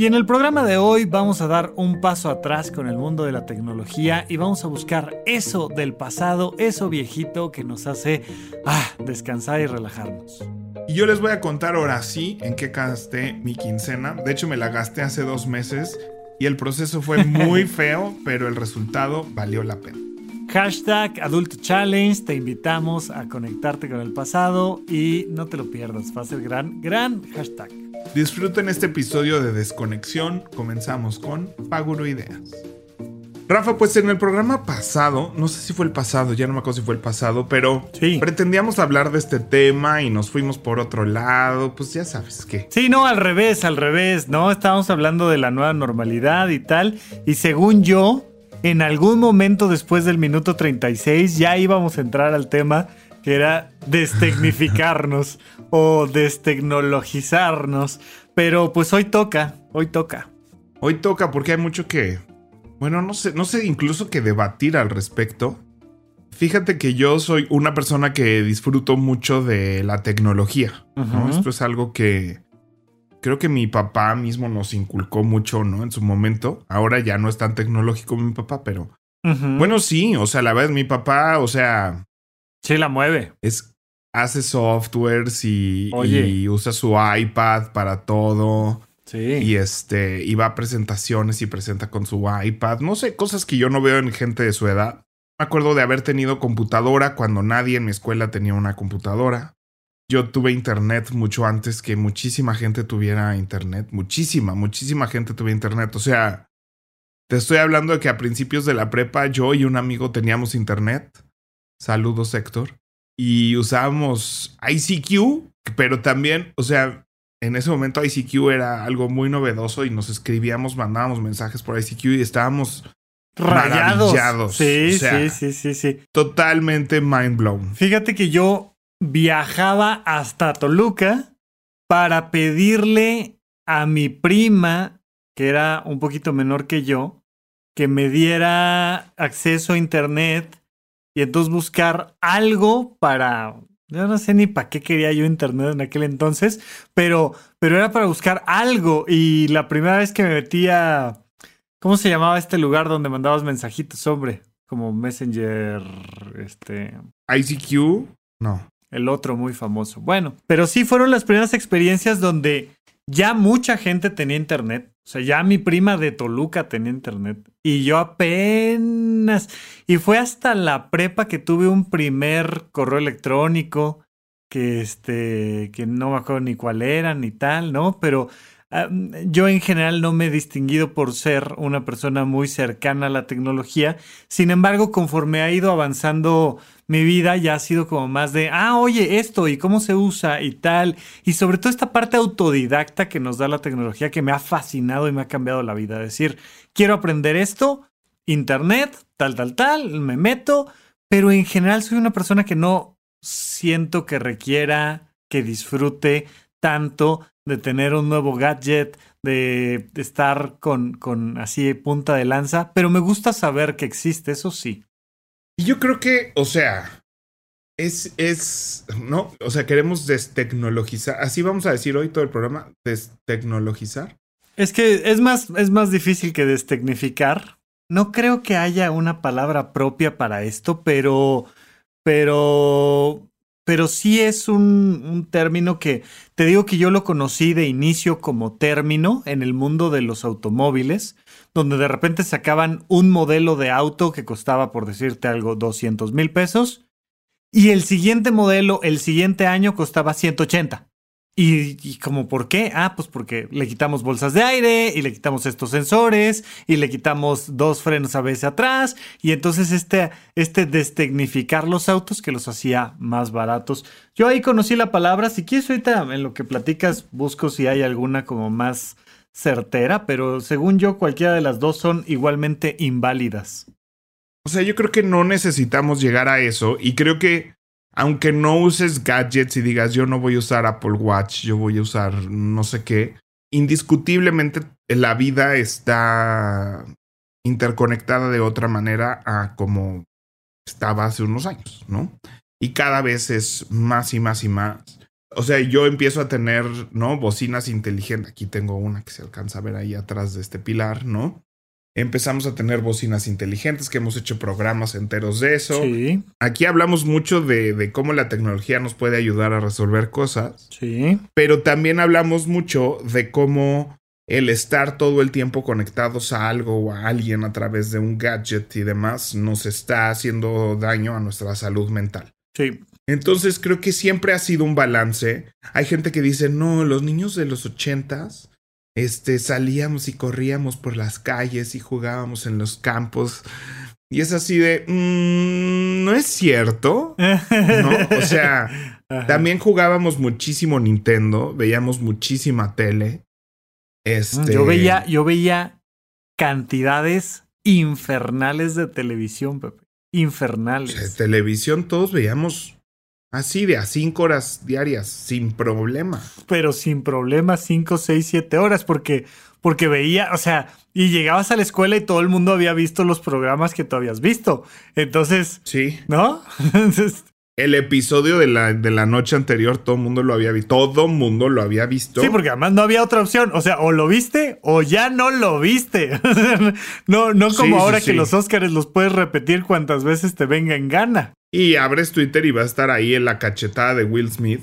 Y en el programa de hoy vamos a dar un paso atrás con el mundo de la tecnología y vamos a buscar eso del pasado, eso viejito que nos hace ah, descansar y relajarnos. Y yo les voy a contar ahora sí en qué gasté mi quincena. De hecho, me la gasté hace dos meses y el proceso fue muy feo, pero el resultado valió la pena. Hashtag Adulto Challenge, te invitamos a conectarte con el pasado y no te lo pierdas, va a ser gran, gran hashtag. Disfruten este episodio de Desconexión, comenzamos con Paguro Ideas. Rafa, pues en el programa pasado, no sé si fue el pasado, ya no me acuerdo si fue el pasado, pero pretendíamos hablar de este tema y nos fuimos por otro lado, pues ya sabes qué. Sí, no, al revés, al revés, ¿no? Estábamos hablando de la nueva normalidad y tal, y según yo, en algún momento después del minuto 36 ya íbamos a entrar al tema que era destecnificarnos o destecnologizarnos. Pero pues hoy toca, hoy toca. Hoy toca porque hay mucho que, bueno, no sé, no sé incluso que debatir al respecto. Fíjate que yo soy una persona que disfruto mucho de la tecnología. Esto es algo que creo que mi papá mismo nos inculcó mucho, ¿no? En su momento. Ahora ya no es tan tecnológico mi papá, pero bueno, sí, o sea, la verdad, mi papá, o sea. Sí, la mueve. Es, hace softwares y, y usa su iPad para todo. Sí. Y este, y va a presentaciones y presenta con su iPad. No sé, cosas que yo no veo en gente de su edad. Me acuerdo de haber tenido computadora cuando nadie en mi escuela tenía una computadora. Yo tuve internet mucho antes que muchísima gente tuviera internet. Muchísima, muchísima gente tuvo internet. O sea, te estoy hablando de que a principios de la prepa yo y un amigo teníamos internet. Saludos, Héctor. Y usábamos ICQ, pero también, o sea, en ese momento ICQ era algo muy novedoso y nos escribíamos, mandábamos mensajes por ICQ y estábamos rayados. Sí, sí, sí, sí, sí. Totalmente mind blown. Fíjate que yo viajaba hasta Toluca para pedirle a mi prima, que era un poquito menor que yo, que me diera acceso a internet y entonces buscar algo para... Yo no sé ni para qué quería yo internet en aquel entonces, pero, pero era para buscar algo. Y la primera vez que me metía... ¿Cómo se llamaba este lugar donde mandabas mensajitos, hombre? Como Messenger, este... ICQ, no el otro muy famoso. Bueno, pero sí fueron las primeras experiencias donde ya mucha gente tenía internet. O sea, ya mi prima de Toluca tenía internet. Y yo apenas. Y fue hasta la prepa que tuve un primer correo electrónico. Que este. que no me acuerdo ni cuál era ni tal, ¿no? Pero ah, yo en general no me he distinguido por ser una persona muy cercana a la tecnología. Sin embargo, conforme ha ido avanzando mi vida ya ha sido como más de, ah, oye, esto y cómo se usa y tal. Y sobre todo esta parte autodidacta que nos da la tecnología que me ha fascinado y me ha cambiado la vida. Es decir, quiero aprender esto, internet, tal, tal, tal, me meto, pero en general soy una persona que no siento que requiera, que disfrute tanto de tener un nuevo gadget, de, estar con, con así punta de lanza, pero me gusta saber que existe, eso sí. Y yo creo que, o sea, es, es, ¿no? O sea, queremos destecnologizar. Así vamos a decir hoy todo el programa, destecnologizar. Es que es más, es más difícil que destecnificar. No creo que haya una palabra propia para esto, pero, pero, pero sí es un, término que, te digo que yo lo conocí de inicio como término en el mundo de los automóviles donde de repente sacaban un modelo de auto que costaba, por decirte algo, 200 mil pesos, y el siguiente modelo, el siguiente año, costaba 180. Y, como, ¿por qué? Ah, pues porque le quitamos bolsas de aire y le quitamos estos sensores y le quitamos dos frenos a veces atrás. Y entonces este, este destecnificar los autos que los hacía más baratos. Yo ahí conocí la palabra. Si quieres ahorita en lo que platicas, busco si hay alguna como más certera, pero según yo cualquiera de las dos son igualmente inválidas. O sea, yo creo que no necesitamos llegar a eso y creo que aunque no uses gadgets y digas yo no voy a usar Apple Watch, yo voy a usar no sé qué, indiscutiblemente la vida está interconectada de otra manera a como estaba hace unos años, ¿no? Y cada vez es más y más y más. O sea, yo empiezo a tener, ¿no? Bocinas inteligentes. Aquí tengo una que se alcanza a ver ahí atrás de este pilar, ¿no? Empezamos a tener bocinas inteligentes, que hemos hecho programas enteros de eso. Sí. Aquí hablamos mucho de, de, cómo la tecnología nos puede ayudar a resolver cosas. Sí. Pero también hablamos mucho de cómo el estar todo el tiempo conectados a algo o a alguien a través de un gadget y demás nos está haciendo daño a nuestra salud mental. Sí. Entonces creo que siempre ha sido un balance. Hay gente que dice, no, los niños de los ochentas este, salíamos y corríamos por las calles y jugábamos en los campos. Y es así de, mm, no es cierto, ¿no? O sea, también jugábamos muchísimo Nintendo, veíamos muchísima tele. Este... Yo veía, yo veía cantidades infernales de televisión, Pepe. Infernales. televisión todos veíamos Así de a cinco horas diarias, sin problema. Pero sin problema, cinco, seis, siete horas, porque, porque veía, o sea, y llegabas a la escuela y todo el mundo había visto los programas que tú habías visto. Entonces, sí. ¿No? el episodio de la, de la noche anterior, todo el mundo lo había visto. Todo el mundo lo había visto. Sí, porque además no había otra opción. O sea, o lo viste o ya no lo viste. no, no como ahora que los Óscares los puedes repetir cuantas veces te venga en gana. Y abres Twitter y va a estar ahí en la cachetada de Will Smith.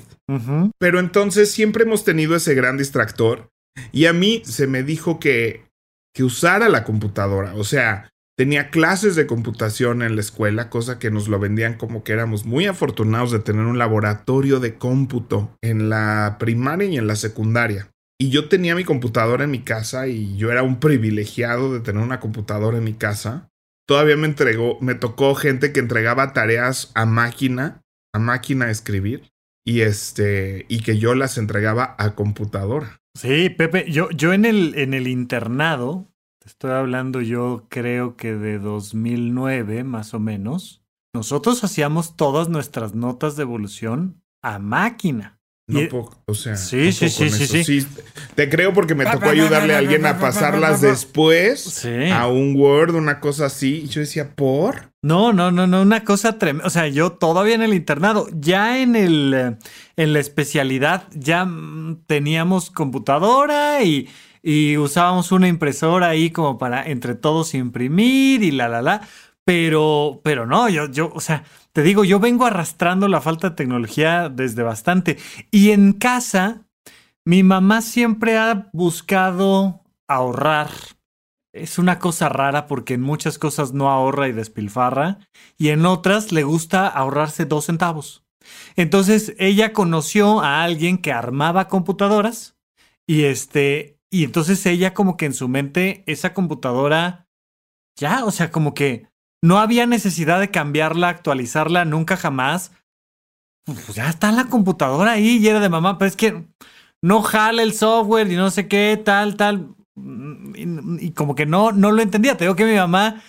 Pero entonces siempre hemos tenido ese gran distractor. Y a mí se me dijo que, que usara la computadora. O sea, tenía clases de computación en la escuela, cosa que nos lo vendían como que éramos muy afortunados de tener un laboratorio de cómputo en la primaria y en la secundaria. Y yo tenía mi computadora en mi casa y yo era un privilegiado de tener una computadora en mi casa todavía me entregó, me tocó gente que entregaba tareas a máquina, a máquina a escribir, y este, y que yo las entregaba a computadora. Sí, Pepe, yo, yo en el, en el internado, estoy hablando yo creo que de 2009 más o menos, nosotros hacíamos todas nuestras notas de evolución a máquina. No o sea, sí, sí, sí, sí, sí, Te creo porque me tocó ayudarle a alguien a pasarlas después a un Word, una cosa así. Y yo decía, ¿por? No, no, no, no, una cosa tremenda. O sea, yo todavía en el internado, ya en el en la especialidad, ya mm, teníamos computadora y, y usábamos una impresora ahí como para entre todos imprimir y la la la. Pero, pero no, yo, yo, o sea, te digo, yo vengo arrastrando la falta de tecnología desde bastante. Y en casa, mi mamá siempre ha buscado ahorrar. Es una cosa rara porque en muchas cosas no ahorra y despilfarra. Y en otras le gusta ahorrarse dos centavos. Entonces ella conoció a alguien que armaba computadoras. Y este. Y entonces ella, como que en su mente, esa computadora. Ya, o sea, como que no había necesidad de cambiarla, actualizarla, nunca jamás. Pues ya está la computadora ahí y era de mamá, pero es que no jala el software y no sé qué, tal, tal. Y, como que no, no lo entendía. Te digo que mi mamá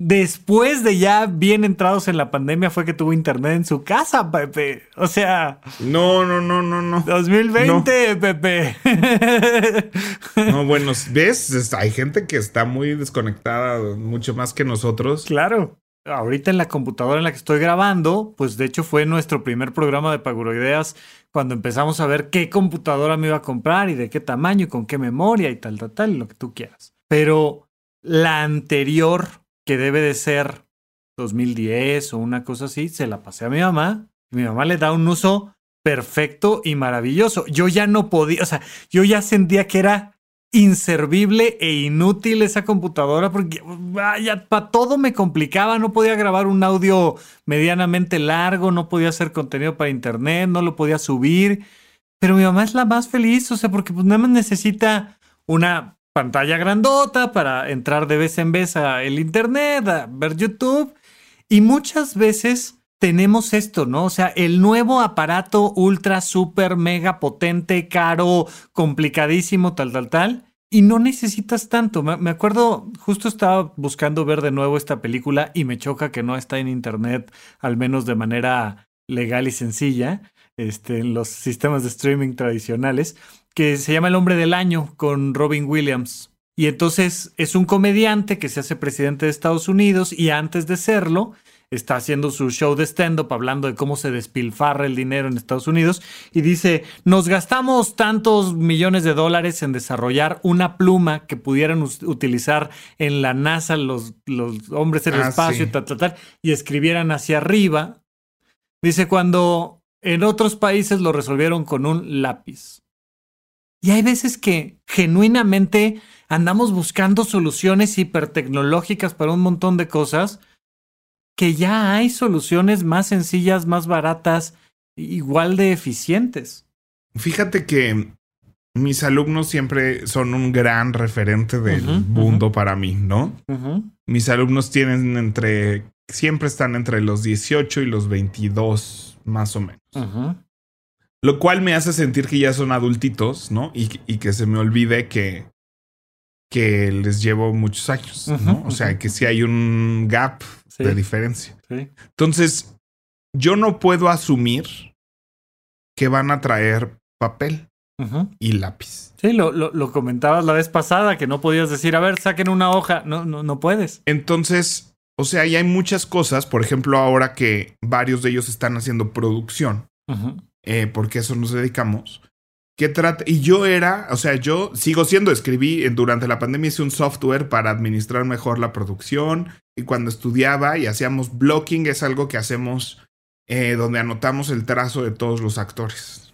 después de ya bien entrados en la pandemia fue que tuvo internet en su casa, Pepe. O sea. No, no, no, no, no. 2020, Pepe. no, bueno, ves, hay gente que está muy desconectada, mucho más que nosotros. Claro. Ahorita en la computadora en la que estoy grabando, pues de hecho fue nuestro primer programa de Paguroideas cuando empezamos a ver qué computadora me iba a comprar y de qué tamaño y con qué memoria y tal, tal, tal, lo que tú quieras. Pero la anterior que debe de ser 2010 o una cosa así, se la pasé a mi mamá. Mi mamá le da un uso perfecto y maravilloso. Yo ya no podía, o sea, yo ya sentía que era inservible e inútil esa computadora porque vaya, para todo me complicaba, no podía grabar un audio medianamente largo, no podía hacer contenido para internet, no lo podía subir, pero mi mamá es la más feliz, o sea, porque pues nada más necesita una pantalla grandota para entrar de vez en vez a el internet, a ver YouTube. Y muchas veces tenemos esto, ¿no? O sea, el nuevo aparato ultra, super, mega potente, caro, complicadísimo, tal, tal, tal. y no necesitas tanto. Me, acuerdo, justo estaba buscando ver de nuevo esta película y me choca que no está en internet, al menos de manera legal y sencilla, este, en los sistemas de streaming tradicionales, que se llama El hombre del año con Robin Williams. Y entonces es un comediante que se hace presidente de Estados Unidos y antes de serlo, está haciendo su show de stand-up hablando de cómo se despilfarra el dinero en Estados Unidos y dice, nos gastamos tantos millones de dólares en desarrollar una pluma que pudieran utilizar en la NASA los, los hombres en el ah, espacio y escribieran hacia arriba. Dice, cuando en otros países lo resolvieron con un lápiz. Y hay veces que genuinamente andamos buscando soluciones hipertecnológicas para un montón de cosas que ya hay soluciones más sencillas, más baratas, igual de eficientes. Fíjate que mis alumnos siempre son un gran referente del mundo para mí, ¿no? Mis alumnos tienen entre, siempre están entre los 18 y los 22, más o menos. Lo cual me hace sentir que ya son adultitos, ¿no? Y, y que se me olvide que, que les llevo muchos años, ¿no? O sea, que si hay un gap de diferencia. Entonces, yo no puedo asumir que van a traer papel y lápiz. Sí, lo, lo, comentabas la vez pasada, que no podías decir, a ver, saquen una hoja. No, no, no puedes. Entonces, o sea, y hay muchas cosas, por ejemplo, ahora que varios de ellos están haciendo producción, eh, porque a eso nos dedicamos trata? Y yo era, o sea, yo sigo siendo, escribí durante la pandemia, hice un software para administrar mejor la producción. Y cuando estudiaba y hacíamos blocking, es algo que hacemos eh, donde anotamos el trazo de todos los actores.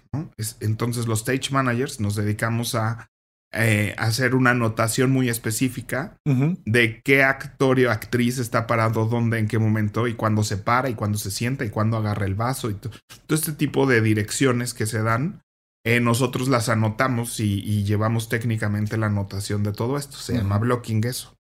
entonces, los stage managers nos dedicamos a eh, hacer una anotación muy específica de qué actor o actriz está parado dónde, en qué momento, y cuándo se para, y cuándo se sienta, y cuándo agarra el vaso, y todo este tipo de direcciones que se dan eh, nosotros las anotamos y, llevamos técnicamente la anotación de todo esto. Se llama blocking eso.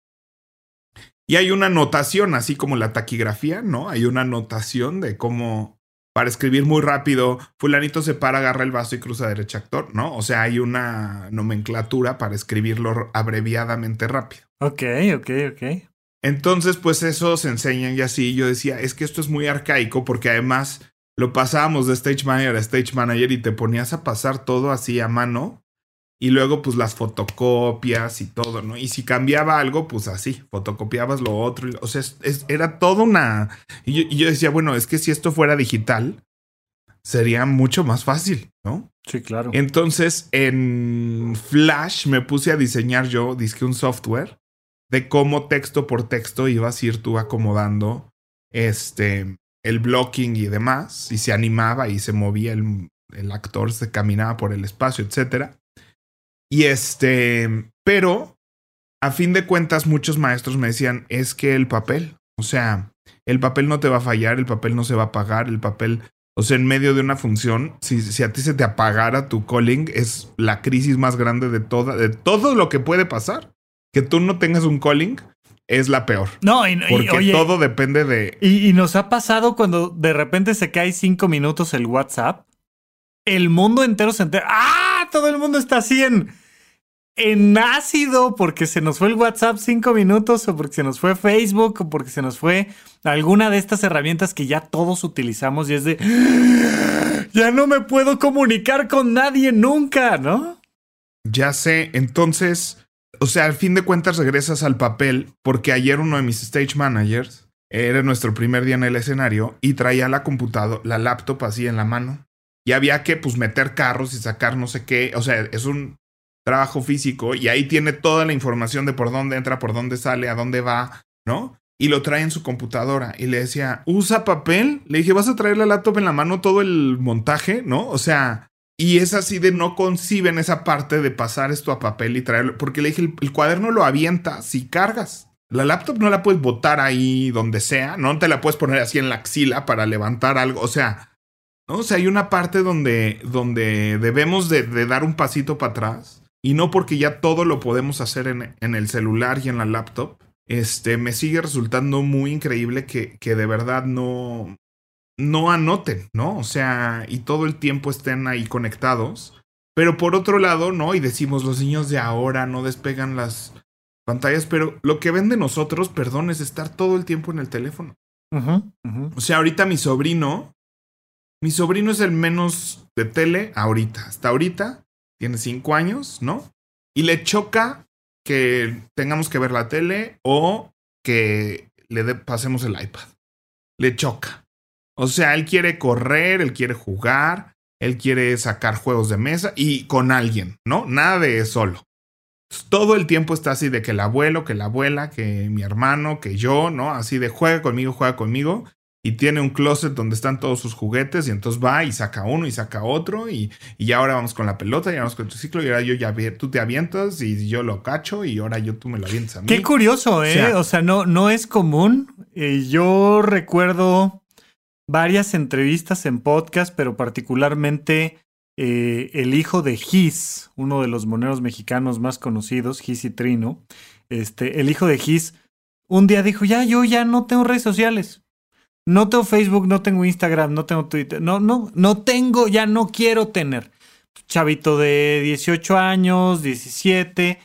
Y hay una anotación, así como la taquigrafía, ¿no? Hay una anotación de cómo, para escribir muy rápido, fulanito se para, agarra el vaso y cruza derecha actor, ¿no? O sea, hay una nomenclatura para escribirlo abreviadamente rápido. Ok, ok, ok. Entonces, pues eso se enseña y así. Yo decía, es que esto es muy arcaico porque además lo pasábamos de stage manager a stage manager y te ponías a pasar todo así a mano. Y luego, pues las fotocopias y todo, ¿no? Y si cambiaba algo, pues así, fotocopiabas lo otro. O sea, era todo una. Y yo, decía, bueno, es que si esto fuera digital, sería mucho más fácil, ¿no? Sí, claro. Entonces, en Flash me puse a diseñar yo, disque un software de cómo texto por texto ibas a ir tú acomodando este el blocking y demás, y se animaba y se movía el, el actor, se caminaba por el espacio, etc. Y este, pero a fin de cuentas muchos maestros me decían, es que el papel, o sea, el papel no te va a fallar, el papel no se va a apagar, el papel, o sea, en medio de una función, si, si a ti se te apagara tu calling, es la crisis más grande de toda, de todo lo que puede pasar. Que tú no tengas un calling es la peor. No, y, porque todo depende de. Y, nos ha pasado cuando de repente se cae cinco minutos el WhatsApp. El mundo entero se entera. ¡Ah! Todo el mundo está así en, en ácido porque se nos fue el WhatsApp cinco minutos, o porque se nos fue Facebook, o porque se nos fue alguna de estas herramientas que ya todos utilizamos y es de. Ya no me puedo comunicar con nadie nunca, ¿no? Ya sé. Entonces o sea, al fin de cuentas regresas al papel porque ayer uno de mis stage managers era nuestro primer día en el escenario y traía la computadora, la laptop así en la mano. Y había que pues meter carros y sacar no sé qué. O sea, es un trabajo físico y ahí tiene toda la información de por dónde entra, por dónde sale, a dónde va, ¿no? Y lo trae en su computadora y le decía, usa papel. Le dije, vas a traer la laptop en la mano todo el montaje, ¿no? O sea, y es así de no conciben esa parte de pasar esto a papel y traerlo. Porque le dije, el, cuaderno lo avienta si cargas. La laptop no la puedes botar ahí donde sea. No te la puedes poner así en la axila para levantar algo. O sea, ¿no? O sea, hay una parte donde, donde debemos de, dar un pasito para atrás. Y no porque ya todo lo podemos hacer en, en, el celular y en la laptop. Este, me sigue resultando muy increíble que, que de verdad no, no anoten, ¿no? O sea, y todo el tiempo estén ahí conectados. Pero por otro lado, ¿no? Y decimos, los niños de ahora no despegan las pantallas, pero lo que ven de nosotros, perdón, es estar todo el tiempo en el teléfono. O sea, ahorita mi sobrino, mi sobrino es el menos de tele ahorita, hasta ahorita, tiene cinco años, ¿no? Y le choca que tengamos que ver la tele o que le pasemos el iPad. Le choca. O sea, él quiere correr, él quiere jugar, él quiere sacar juegos de mesa y con alguien, ¿no? Nada de solo. Todo el tiempo está así de que el abuelo, que la abuela, que mi hermano, que yo, ¿no? Así de juega conmigo, juega conmigo y tiene un closet donde están todos sus juguetes y entonces va y saca uno y saca otro y, y ahora vamos con la pelota y vamos con tu ciclo y ahora yo ya tú te avientas y yo lo cacho y ahora yo tú me lo avientas a mí. Qué curioso, ¿eh? O sea, no, no es común. Eh, yo recuerdo varias entrevistas en podcast, pero particularmente eh, el hijo de Gis, uno de los moneros mexicanos más conocidos, Gis y Trino, este, el hijo de Gis, un día dijo, ya, yo ya no tengo redes sociales no tengo Facebook, no tengo Instagram, no tengo Twitter. No, no, no tengo, ya no quiero tener. Chavito de 18 años, 17.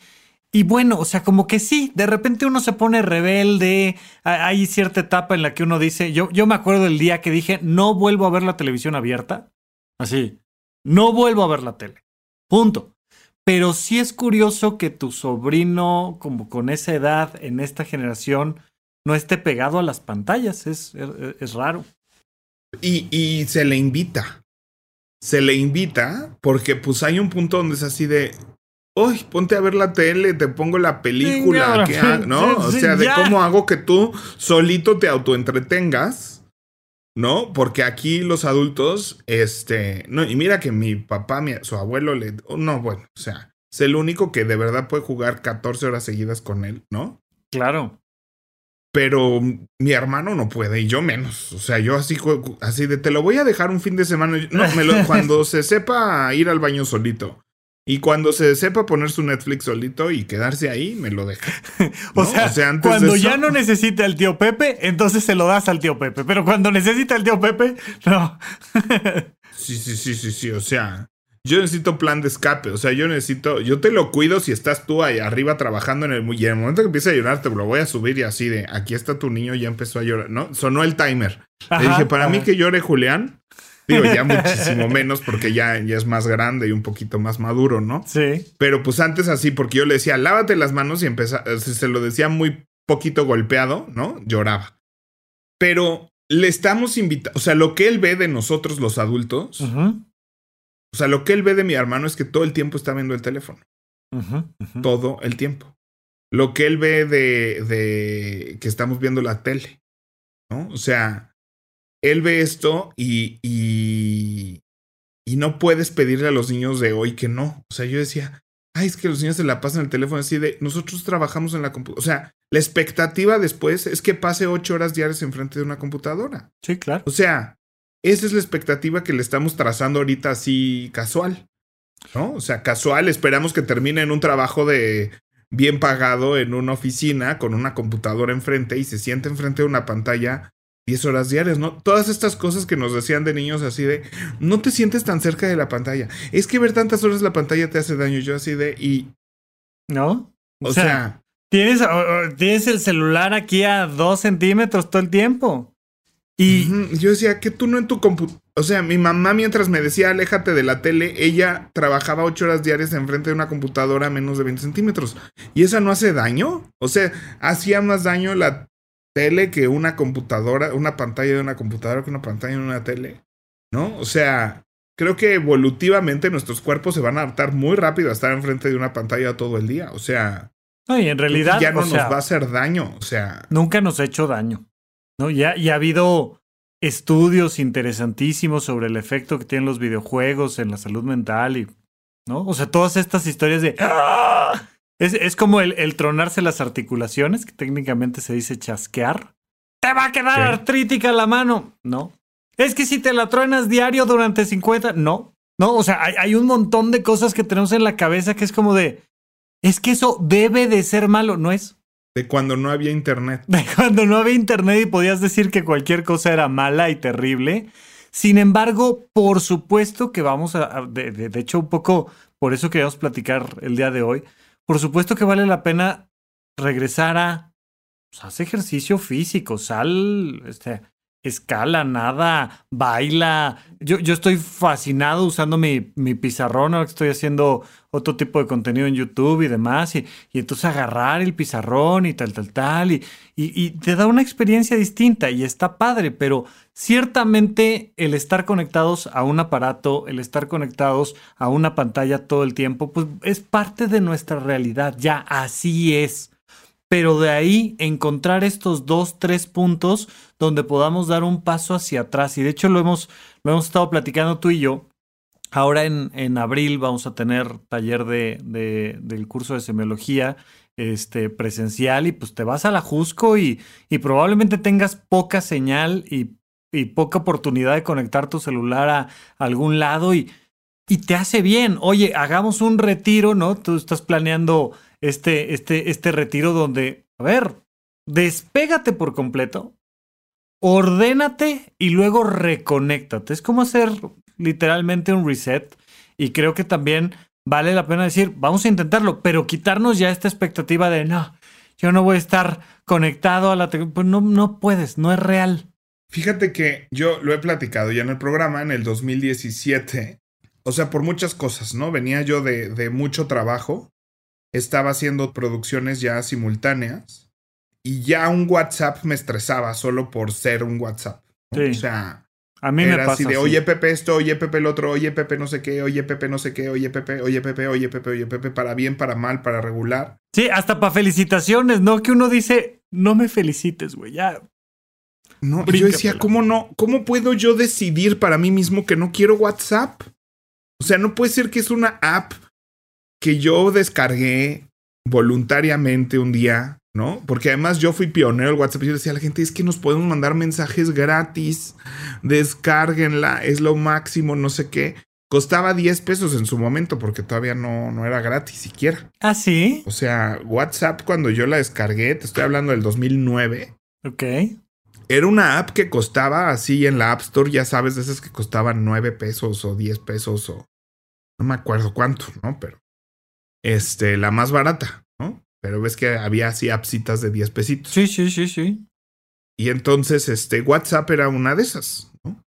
Y bueno, o sea, como que sí, de repente uno se pone rebelde. Hay cierta etapa en la que uno dice, yo, yo me acuerdo del día que dije, no vuelvo a ver la televisión abierta. Así, no vuelvo a ver la tele. Punto. Pero sí es curioso que tu sobrino, como con esa edad, en esta generación, no esté pegado a las pantallas. Es, es, raro. Y, y, se le invita. Se le invita porque pues hay un punto donde es así de, uy, ponte a ver la tele, te pongo la película, ¿no? o sea, de cómo hago que tú solito te autoentretengas, ¿no? Porque aquí los adultos, este, no, y mira que mi papá, mi, su abuelo le, no, bueno, o sea, es el único que de verdad puede jugar 14 horas seguidas con él, ¿no? Claro pero mi hermano no puede y yo menos. O sea, yo así, así de te lo voy a dejar un fin de semana. No, me lo, cuando se sepa ir al baño solito. Y cuando se sepa poner su Netflix solito y quedarse ahí, me lo deja. o, sea, cuando ya no necesita al tío Pepe, entonces se lo das al tío Pepe. Pero cuando necesita al tío Pepe, no. sí, sí, sí, sí, sí. O sea, yo necesito plan de escape. O sea, yo necesito. Yo te lo cuido si estás tú ahí arriba trabajando en el. Y en el momento que empiece a llorar, te lo voy a subir y así de aquí está tu niño, ya empezó a llorar, ¿no? Sonó el timer. Le dije, para mí que llore Julián. Digo, ya muchísimo menos porque ya, ya es más grande y un poquito más maduro, ¿no? Sí. Pero pues antes así, porque yo le decía, lávate las manos y empezaba, si se lo decía muy poquito golpeado, ¿no? Lloraba. Pero le estamos invitando, o sea, lo que él ve de nosotros los adultos, o sea, lo que él ve de mi hermano es que todo el tiempo está viendo el teléfono. Todo el tiempo. Lo que él ve de, de que estamos viendo la tele. ¿No? O sea, él ve esto y, y, y no puedes pedirle a los niños de hoy que no. O sea, yo decía, ay, es que los niños se la pasan el teléfono así de, nosotros trabajamos en la computadora. O sea, la expectativa después es que pase ocho horas diarias enfrente de una computadora. Sí, claro. O sea, esa es la expectativa que le estamos trazando ahorita así casual. ¿No? O sea, casual, esperamos que termine en un trabajo de bien pagado en una oficina con una computadora enfrente y se siente enfrente de una pantalla 10 horas diarias, ¿no? Todas estas cosas que nos decían de niños así de, no te sientes tan cerca de la pantalla. Es que ver tantas horas la pantalla te hace daño. Yo así de, y... ¿No? O, sea, tienes, tienes el celular aquí a dos centímetros todo el tiempo. Y yo decía que tú no en tu computadora. O sea, mi mamá mientras me decía aléjate de la tele, ella trabajaba ocho horas diarias enfrente de una computadora a menos de 20 centímetros. ¿Y esa no hace daño? O sea, hacía más daño la tele que una computadora, una pantalla de una computadora que una pantalla de una tele. ¿No? O sea, creo que evolutivamente nuestros cuerpos se van a adaptar muy rápido a estar enfrente de una pantalla todo el día. O sea. No, y en realidad. Ya no nos va a hacer daño. O sea. Nunca nos ha hecho daño. ¿No? Ya, y ha habido estudios interesantísimos sobre el efecto que tienen los videojuegos en la salud mental y, ¿no? O sea, todas estas historias de... ¡Ah! Es, es, como el, el, tronarse las articulaciones, que técnicamente se dice chasquear. Te va a quedar artrítica la mano. No. Es que si te la truenas diario durante 50, no. No, o sea, hay, hay un montón de cosas que tenemos en la cabeza que es como de, es que eso debe de ser malo, no es. De cuando no había internet. De cuando no había internet y podías decir que cualquier cosa era mala y terrible. Sin embargo, por supuesto que vamos a, de, hecho, un poco por eso queríamos platicar el día de hoy. Por supuesto que vale la pena regresar a, pues, haz ejercicio físico, sal, este, escala, nada, baila. Yo, yo estoy fascinado usando mi, mi pizarrón, ahora que estoy haciendo otro tipo de contenido en YouTube y demás, y, y entonces agarrar el pizarrón y tal, tal, tal, y, y, y, te da una experiencia distinta y está padre, pero ciertamente el estar conectados a un aparato, el estar conectados a una pantalla todo el tiempo, pues es parte de nuestra realidad, ya así es pero de ahí encontrar estos dos, tres puntos donde podamos dar un paso hacia atrás. Y de hecho lo hemos, lo hemos estado platicando tú y yo. Ahora en, en abril vamos a tener taller de, de, del curso de semiología este, presencial y pues te vas a la Jusco y, y probablemente tengas poca señal y, y, poca oportunidad de conectar tu celular a, a algún lado y, y te hace bien. Oye, hagamos un retiro, ¿no? Tú estás planeando este, este, este retiro donde, a ver, despégate por completo, ordénate y luego reconéctate. Es como hacer literalmente un reset y creo que también vale la pena decir, vamos a intentarlo, pero quitarnos ya esta expectativa de, no, yo no voy a estar conectado a la Pues no, no puedes, no es real. Fíjate que yo lo he platicado ya en el programa, en el 2017. O sea, por muchas cosas, ¿no? Venía yo de, de mucho trabajo estaba haciendo producciones ya simultáneas y ya un WhatsApp me estresaba solo por ser un WhatsApp. O sea, a mí me pasa así de, oye Pepe esto, oye Pepe el otro, oye Pepe no sé qué, oye Pepe no sé qué, oye Pepe, oye Pepe, oye Pepe, oye Pepe, para bien, para mal, para regular. Sí, hasta para felicitaciones, ¿no? Que uno dice, no me felicites, güey, ya. No, yo decía, ¿cómo no? ¿Cómo puedo yo decidir para mí mismo que no quiero WhatsApp? O sea, no puede ser que es una app que yo descargué voluntariamente un día, ¿no? Porque además yo fui pionero del WhatsApp yo decía a la gente, es que nos podemos mandar mensajes gratis, descárguenla, es lo máximo, no sé qué. Costaba 10 pesos en su momento porque todavía no, no era gratis siquiera. ¿Ah, sí? O sea, WhatsApp cuando yo la descargué, te estoy hablando del 2009. Ok. Era una app que costaba así en la App Store, ya sabes, de esas que costaban 9 pesos o 10 pesos o no me acuerdo cuánto, ¿no? Pero este, la más barata, ¿no? Pero ves que había así appsitas de 10 pesitos. Sí, sí, sí, sí. Y entonces, este, WhatsApp era una de esas, ¿no?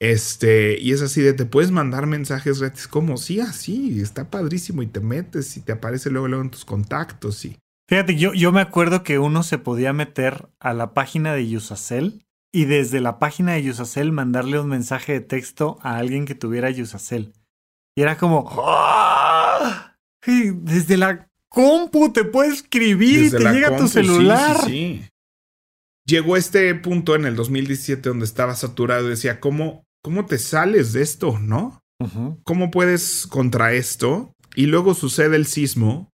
Este, y es así de, te puedes mandar mensajes gratis como, sí, así, está padrísimo y te metes y te aparece luego, luego en tus contactos y... Fíjate, yo, yo me acuerdo que uno se podía meter a la página de Yusacel y desde la página de Yusacel mandarle un mensaje de texto a alguien que tuviera Yusacel. Y era como, Desde la compu te puedes escribir y te llega a tu celular. Sí, sí, Llegó este punto en el 2017 donde estaba saturado y decía, ¿cómo, cómo te sales de esto, no? ¿Cómo puedes contra esto? Y luego sucede el sismo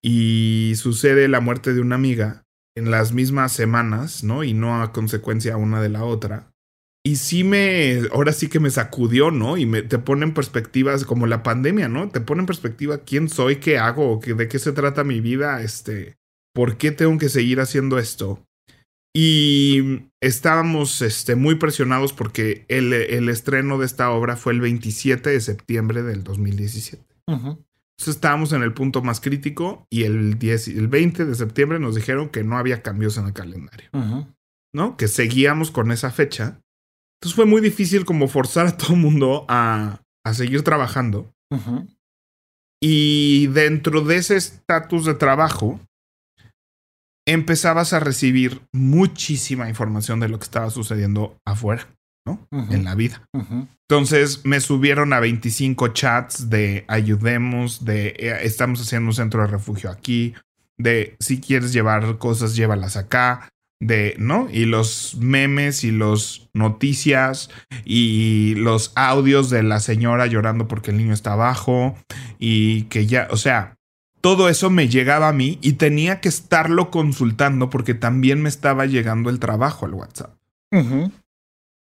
y sucede la muerte de una amiga en las mismas semanas, ¿no? Y no a consecuencia una de la otra. Y sí me, ahora sí que me sacudió, ¿no? Y me, te pone en perspectivas como la pandemia, ¿no? Te pone en perspectiva quién soy, qué hago, de qué se trata mi vida, este, por qué tengo que seguir haciendo esto. Y estábamos este, muy presionados porque el, el estreno de esta obra fue el 27 de septiembre del 2017. Entonces estábamos en el punto más crítico y el, 10, el 20 de septiembre nos dijeron que no había cambios en el calendario, ¿no? Que seguíamos con esa fecha entonces fue muy difícil como forzar a todo el mundo a, a seguir trabajando. Y dentro de ese estatus de trabajo, empezabas a recibir muchísima información de lo que estaba sucediendo afuera, ¿no? En la vida. Entonces me subieron a 25 chats de ayudemos, de eh, estamos haciendo un centro de refugio aquí, de si quieres llevar cosas, llévalas acá, de, ¿no? Y los memes y los noticias y los audios de la señora llorando porque el niño está abajo y que ya, o sea, todo eso me llegaba a mí y tenía que estarlo consultando porque también me estaba llegando el trabajo al WhatsApp.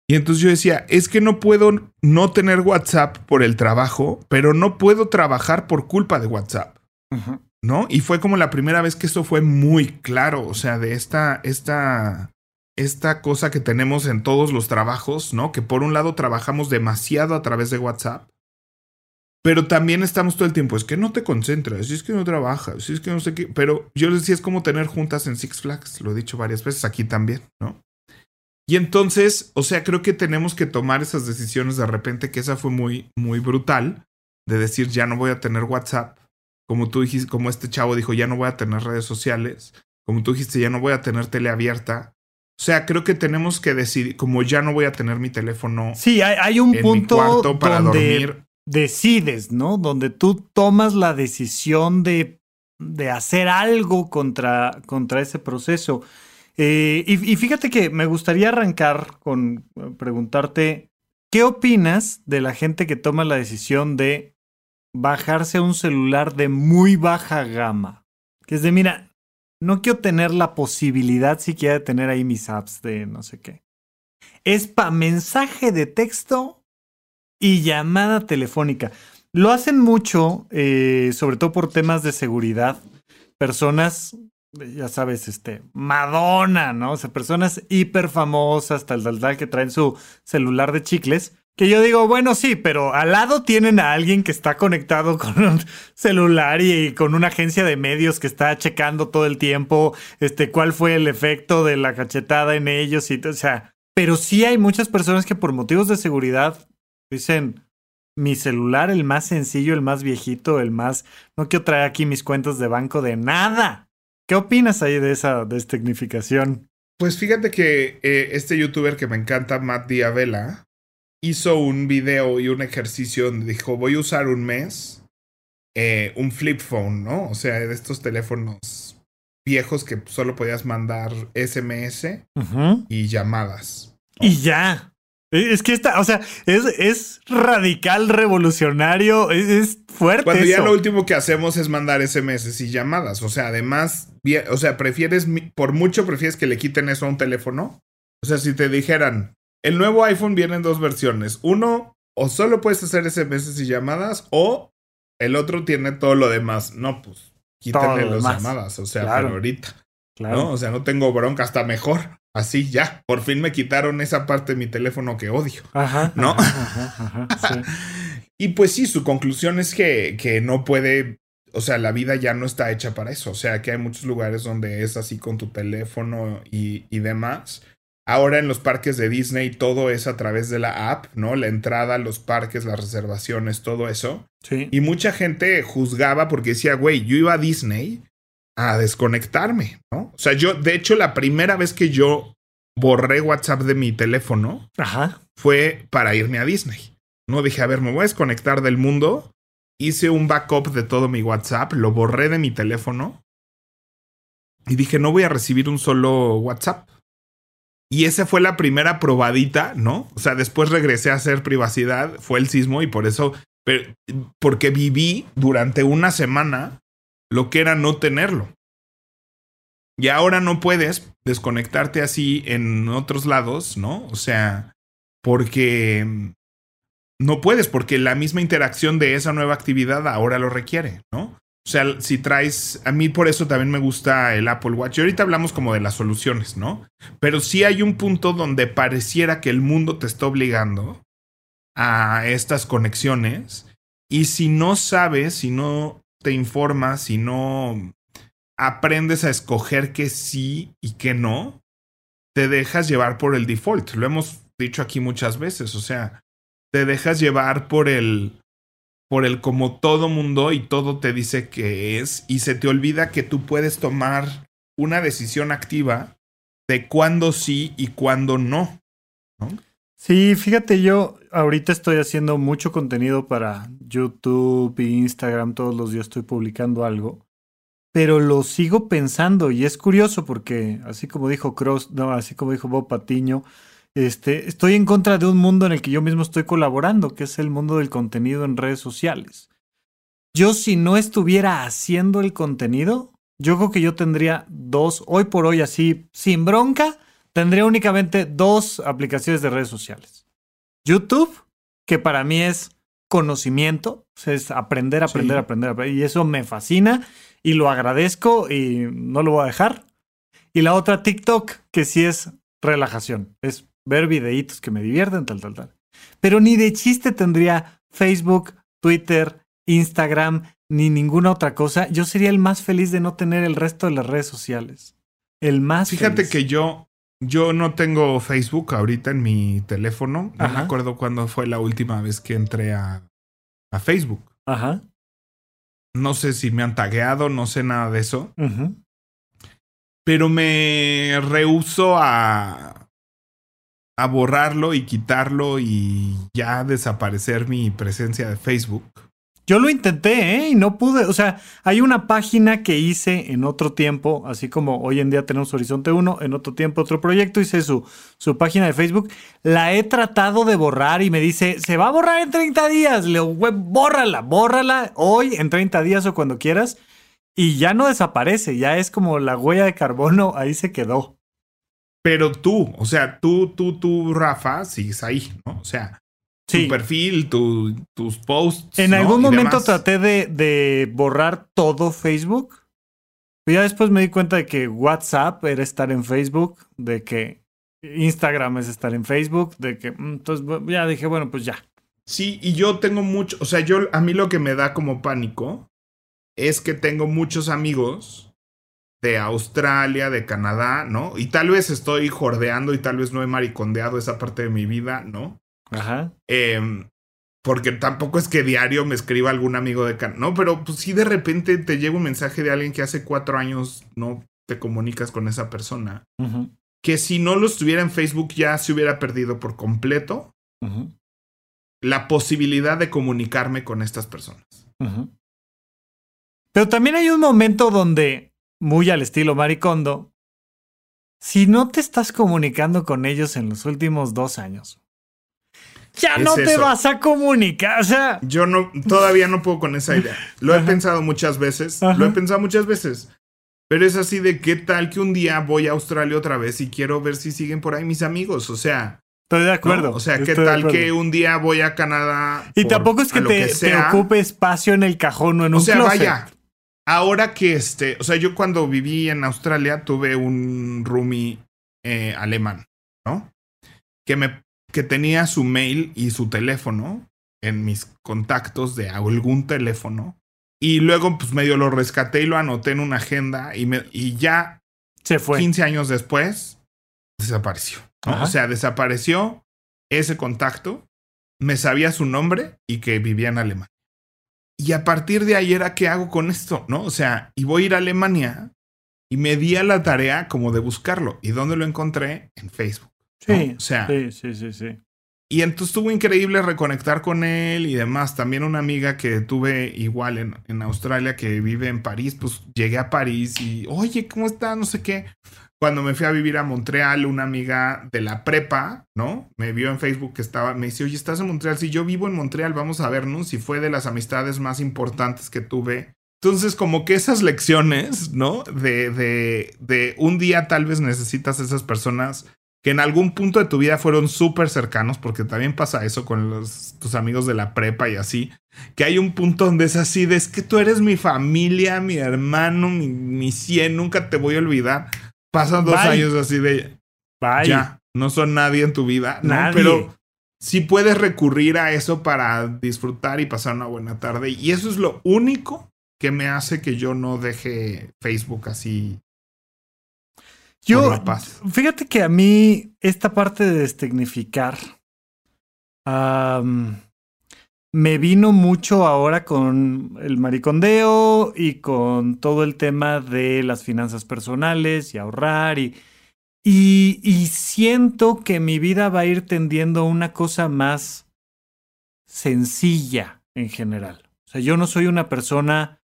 Y entonces yo decía, es que no puedo no tener WhatsApp por el trabajo, pero no puedo trabajar por culpa de WhatsApp. ¿No? Y fue como la primera vez que eso fue muy claro, o sea, de esta, esta esta cosa que tenemos en todos los trabajos, ¿no? Que por un lado trabajamos demasiado a través de WhatsApp, pero también estamos todo el tiempo, es que no te concentras, es que no trabajas, es que no sé qué. Pero yo les decía, es como tener juntas en Six Flags, lo he dicho varias veces, aquí también, ¿no? Y entonces, o sea, creo que tenemos que tomar esas decisiones de repente, que esa fue muy, muy brutal, de decir, ya no voy a tener WhatsApp, como tú dijiste, como este chavo dijo, ya no voy a tener redes sociales, como tú dijiste, ya no voy a tener tele abierta. O sea, creo que tenemos que decidir, como ya no voy a tener mi teléfono. Sí, hay, un punto para dormir. Decides, ¿no? Donde tú tomas la decisión de, de hacer algo contra, contra ese proceso. Eh, y, y, fíjate que me gustaría arrancar con preguntarte, ¿qué opinas de la gente que toma la decisión de bajarse a un celular de muy baja gama? Que es de, mira, no quiero tener la posibilidad siquiera de tener ahí mis apps de no sé qué. Es para mensaje de texto y llamada telefónica. Lo hacen mucho, eh, sobre todo por temas de seguridad. Personas, ya sabes, este, Madonna, ¿no? O sea, personas hiper famosas, tal, tal, tal, que traen su celular de chicles que yo digo, bueno, sí, pero al lado tienen a alguien que está conectado con un celular y, con una agencia de medios que está checando todo el tiempo, este, cuál fue el efecto de la cachetada en ellos y, o sea, pero sí hay muchas personas que por motivos de seguridad dicen, mi celular, el más sencillo, el más viejito, el más, no quiero traer aquí mis cuentas de banco de nada. ¿Qué opinas ahí de esa destegnificación? Pues fíjate que eh, este youtuber que me encanta, Matt Diabela, hizo un video y un ejercicio donde dijo, voy a usar un mes eh, un flip phone, ¿no? O sea, de estos teléfonos viejos que solo podías mandar SMS y llamadas. Y ya. E, es que está, o sea, es, es radical, revolucionario, es, fuerte. Cuando ya lo último que hacemos es mandar SMS y llamadas. O sea, además, o sea, prefieres, por mucho prefieres que le quiten eso a un teléfono. O sea, si te dijeran, el nuevo iPhone viene en dos versiones. Uno, o solo puedes hacer SMS y llamadas, o el otro tiene todo lo demás. No, pues quítale las llamadas, o sea, pero ahorita. Claro. ¿no? O sea, no tengo bronca, hasta mejor. Así ya, por fin me quitaron esa parte de mi teléfono que odio. Ajá. ¿No? Ajá, y pues sí, su conclusión es que, que no puede o sea, la vida ya no está hecha para eso. O sea, que hay muchos lugares donde es así con tu teléfono y, y demás. Ahora en los parques de Disney todo es a través de la app, ¿no? La entrada, los parques, las reservaciones, todo eso. Sí. Y mucha gente juzgaba porque decía, güey, yo iba a Disney a desconectarme, ¿no? O sea, yo, de hecho, la primera vez que yo borré WhatsApp de mi teléfono fue para irme a Disney. No dije, a ver, me voy a desconectar del mundo. Hice un backup de todo mi WhatsApp, lo borré de mi teléfono. Y dije, no voy a recibir un solo WhatsApp. Y esa fue la primera probadita, ¿no? O sea, después regresé a hacer privacidad, fue el sismo y por eso, porque viví durante una semana lo que era no tenerlo. Y ahora no puedes desconectarte así en otros lados, ¿no? O sea, porque no puedes, porque la misma interacción de esa nueva actividad ahora lo requiere, ¿no? O sea, si traes, a mí por eso también me gusta el Apple Watch. Y ahorita hablamos como de las soluciones, ¿no? Pero sí hay un punto donde pareciera que el mundo te está obligando a estas conexiones. Y si no sabes, si no te informas, si no aprendes a escoger qué sí y qué no, te dejas llevar por el default. Lo hemos dicho aquí muchas veces. O sea, te dejas llevar por el por el como todo mundo y todo te dice que es y se te olvida que tú puedes tomar una decisión activa de cuándo sí y cuándo no. Sí, fíjate, yo ahorita estoy haciendo mucho contenido para YouTube, Instagram, todos los días estoy publicando algo, pero lo sigo pensando y es curioso porque así como dijo Cross, no, así como dijo Bob Patiño, este, estoy en contra de un mundo en el que yo mismo estoy colaborando, que es el mundo del contenido en redes sociales. Yo si no estuviera haciendo el contenido, yo creo que yo tendría dos, hoy por hoy así, sin bronca, tendría únicamente dos aplicaciones de redes sociales. YouTube, que para mí es conocimiento, es aprender, aprender, aprender, aprender, y eso me fascina y lo agradezco y no lo voy a dejar. Y la otra TikTok, que sí es relajación, es ver videitos que me divierten, tal, tal, tal. Pero ni de chiste tendría Facebook, Twitter, Instagram, ni ninguna otra cosa. Yo sería el más feliz de no tener el resto de las redes sociales. El más Fíjate que yo, yo no tengo Facebook ahorita en mi teléfono. No me acuerdo cuándo fue la última vez que entré a, a Facebook. Ajá. No sé si me han tagueado, no sé nada de eso. Pero me rehuso a, a borrarlo y quitarlo y ya desaparecer mi presencia de Facebook. Yo lo intenté, ¿eh? Y no pude. O sea, hay una página que hice en otro tiempo, así como hoy en día tenemos Horizonte 1, en otro tiempo otro proyecto, hice su, su página de Facebook. La he tratado de borrar y me dice, se va a borrar en 30 días. Le digo, bórrala, bórrala hoy, en 30 días o cuando quieras. Y ya no desaparece, ya es como la huella de carbono, ahí se quedó. Pero tú, o sea, tú, tú, tú, Rafa, sigues ahí, ¿no? O sea, tu perfil, tus posts. En algún momento traté de, de, borrar todo Facebook. Pero ya después me di cuenta de que WhatsApp era estar en Facebook, de que Instagram es estar en Facebook, de que mm, entonces ya dije, bueno, pues ya. Sí, y yo tengo mucho, o sea, yo a mí lo que me da como pánico es que tengo muchos amigos de Australia, de Canadá, ¿no? Y tal vez estoy jordeando y tal vez no he maricondeado esa parte de mi vida, ¿no? Ajá. Em, porque tampoco es que diario me escriba algún amigo de Canadá, ¿no? Pero pues si de repente te llega un mensaje de alguien que hace cuatro años no te comunicas con esa persona. Que si no lo estuviera en Facebook ya se hubiera perdido por completo la posibilidad de comunicarme con estas personas. Pero también hay un momento donde, muy al estilo Maricondo, si no te estás comunicando con ellos en los últimos dos años, ya no te vas a comunicar. O sea, yo no, todavía no puedo con esa idea. Lo he pensado muchas veces. Lo he pensado muchas veces. Pero es así de qué tal que un día voy a Australia otra vez y quiero ver si siguen por ahí mis amigos. O sea. Estoy de acuerdo. O sea, qué tal que un día voy a Canadá. Y tampoco es que te, ocupe espacio en el cajón o en un O sea, vaya. Ahora que este. O sea, yo cuando viví en Australia tuve un roomie eh, alemán, ¿no? Que me que tenía su mail y su teléfono en mis contactos de algún teléfono. Y luego, pues medio lo rescaté y lo anoté en una agenda y, me, y ya. Se fue. 15 años después, desapareció. O sea, desapareció ese contacto, me sabía su nombre y que vivía en Alemania. Y a partir de ahí era, ¿qué hago con esto? ¿No? O sea, y voy a ir a Alemania y me di a la tarea como de buscarlo. ¿Y dónde lo encontré? En Facebook. Sí, o sea, sí, sí, sí, sí. Y entonces estuvo increíble reconectar con él y demás. También una amiga que tuve igual en, en, Australia que vive en París, pues llegué a París y, oye, ¿cómo está? No sé qué. Cuando me fui a vivir a Montreal, una amiga de la prepa, ¿no? Me vio en Facebook que estaba, me dice, oye, ¿estás en Montreal? Sí, yo vivo en Montreal, vamos a vernos. Y fue de las amistades más importantes que tuve. Entonces, como que esas lecciones, ¿no? De, de, de un día tal vez necesitas esas personas que en algún punto de tu vida fueron súper cercanos, porque también pasa eso con los, tus amigos de la prepa y así, que hay un punto donde es así, de es que tú eres mi familia, mi hermano, mi, mi nunca te voy a olvidar. Pasan dos años así de... Ya, no son nadie en tu vida, ¿no? Pero sí puedes recurrir a eso para disfrutar y pasar una buena tarde. Y eso es lo único que me hace que yo no deje Facebook así yo, fíjate que a mí esta parte de destecnificar me vino mucho ahora con el maricondeo y con todo el tema de las finanzas personales y ahorrar y, y, siento que mi vida va a ir tendiendo una cosa más sencilla en general. O sea, yo no soy una persona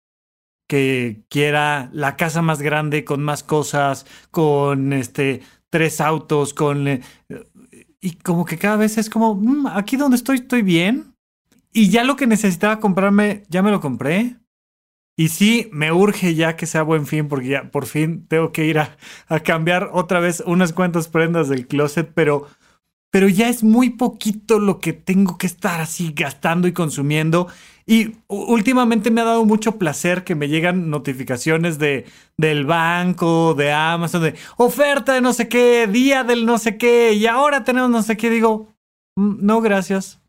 que quiera la casa más grande con más cosas, con este tres autos, con eh, y como que cada vez es como mm, aquí donde estoy estoy bien y ya lo que necesitaba comprarme ya me lo compré. Y sí, me urge ya que sea buen fin porque ya por fin tengo que ir a, a cambiar otra vez unas cuantas prendas del closet, pero pero ya es muy poquito lo que tengo que estar así gastando y consumiendo. Y últimamente me ha dado mucho placer que me llegan notificaciones de, del banco, de Amazon, de oferta de no sé qué, día del no sé qué, y ahora tenemos no sé qué. Digo, mm, no, gracias.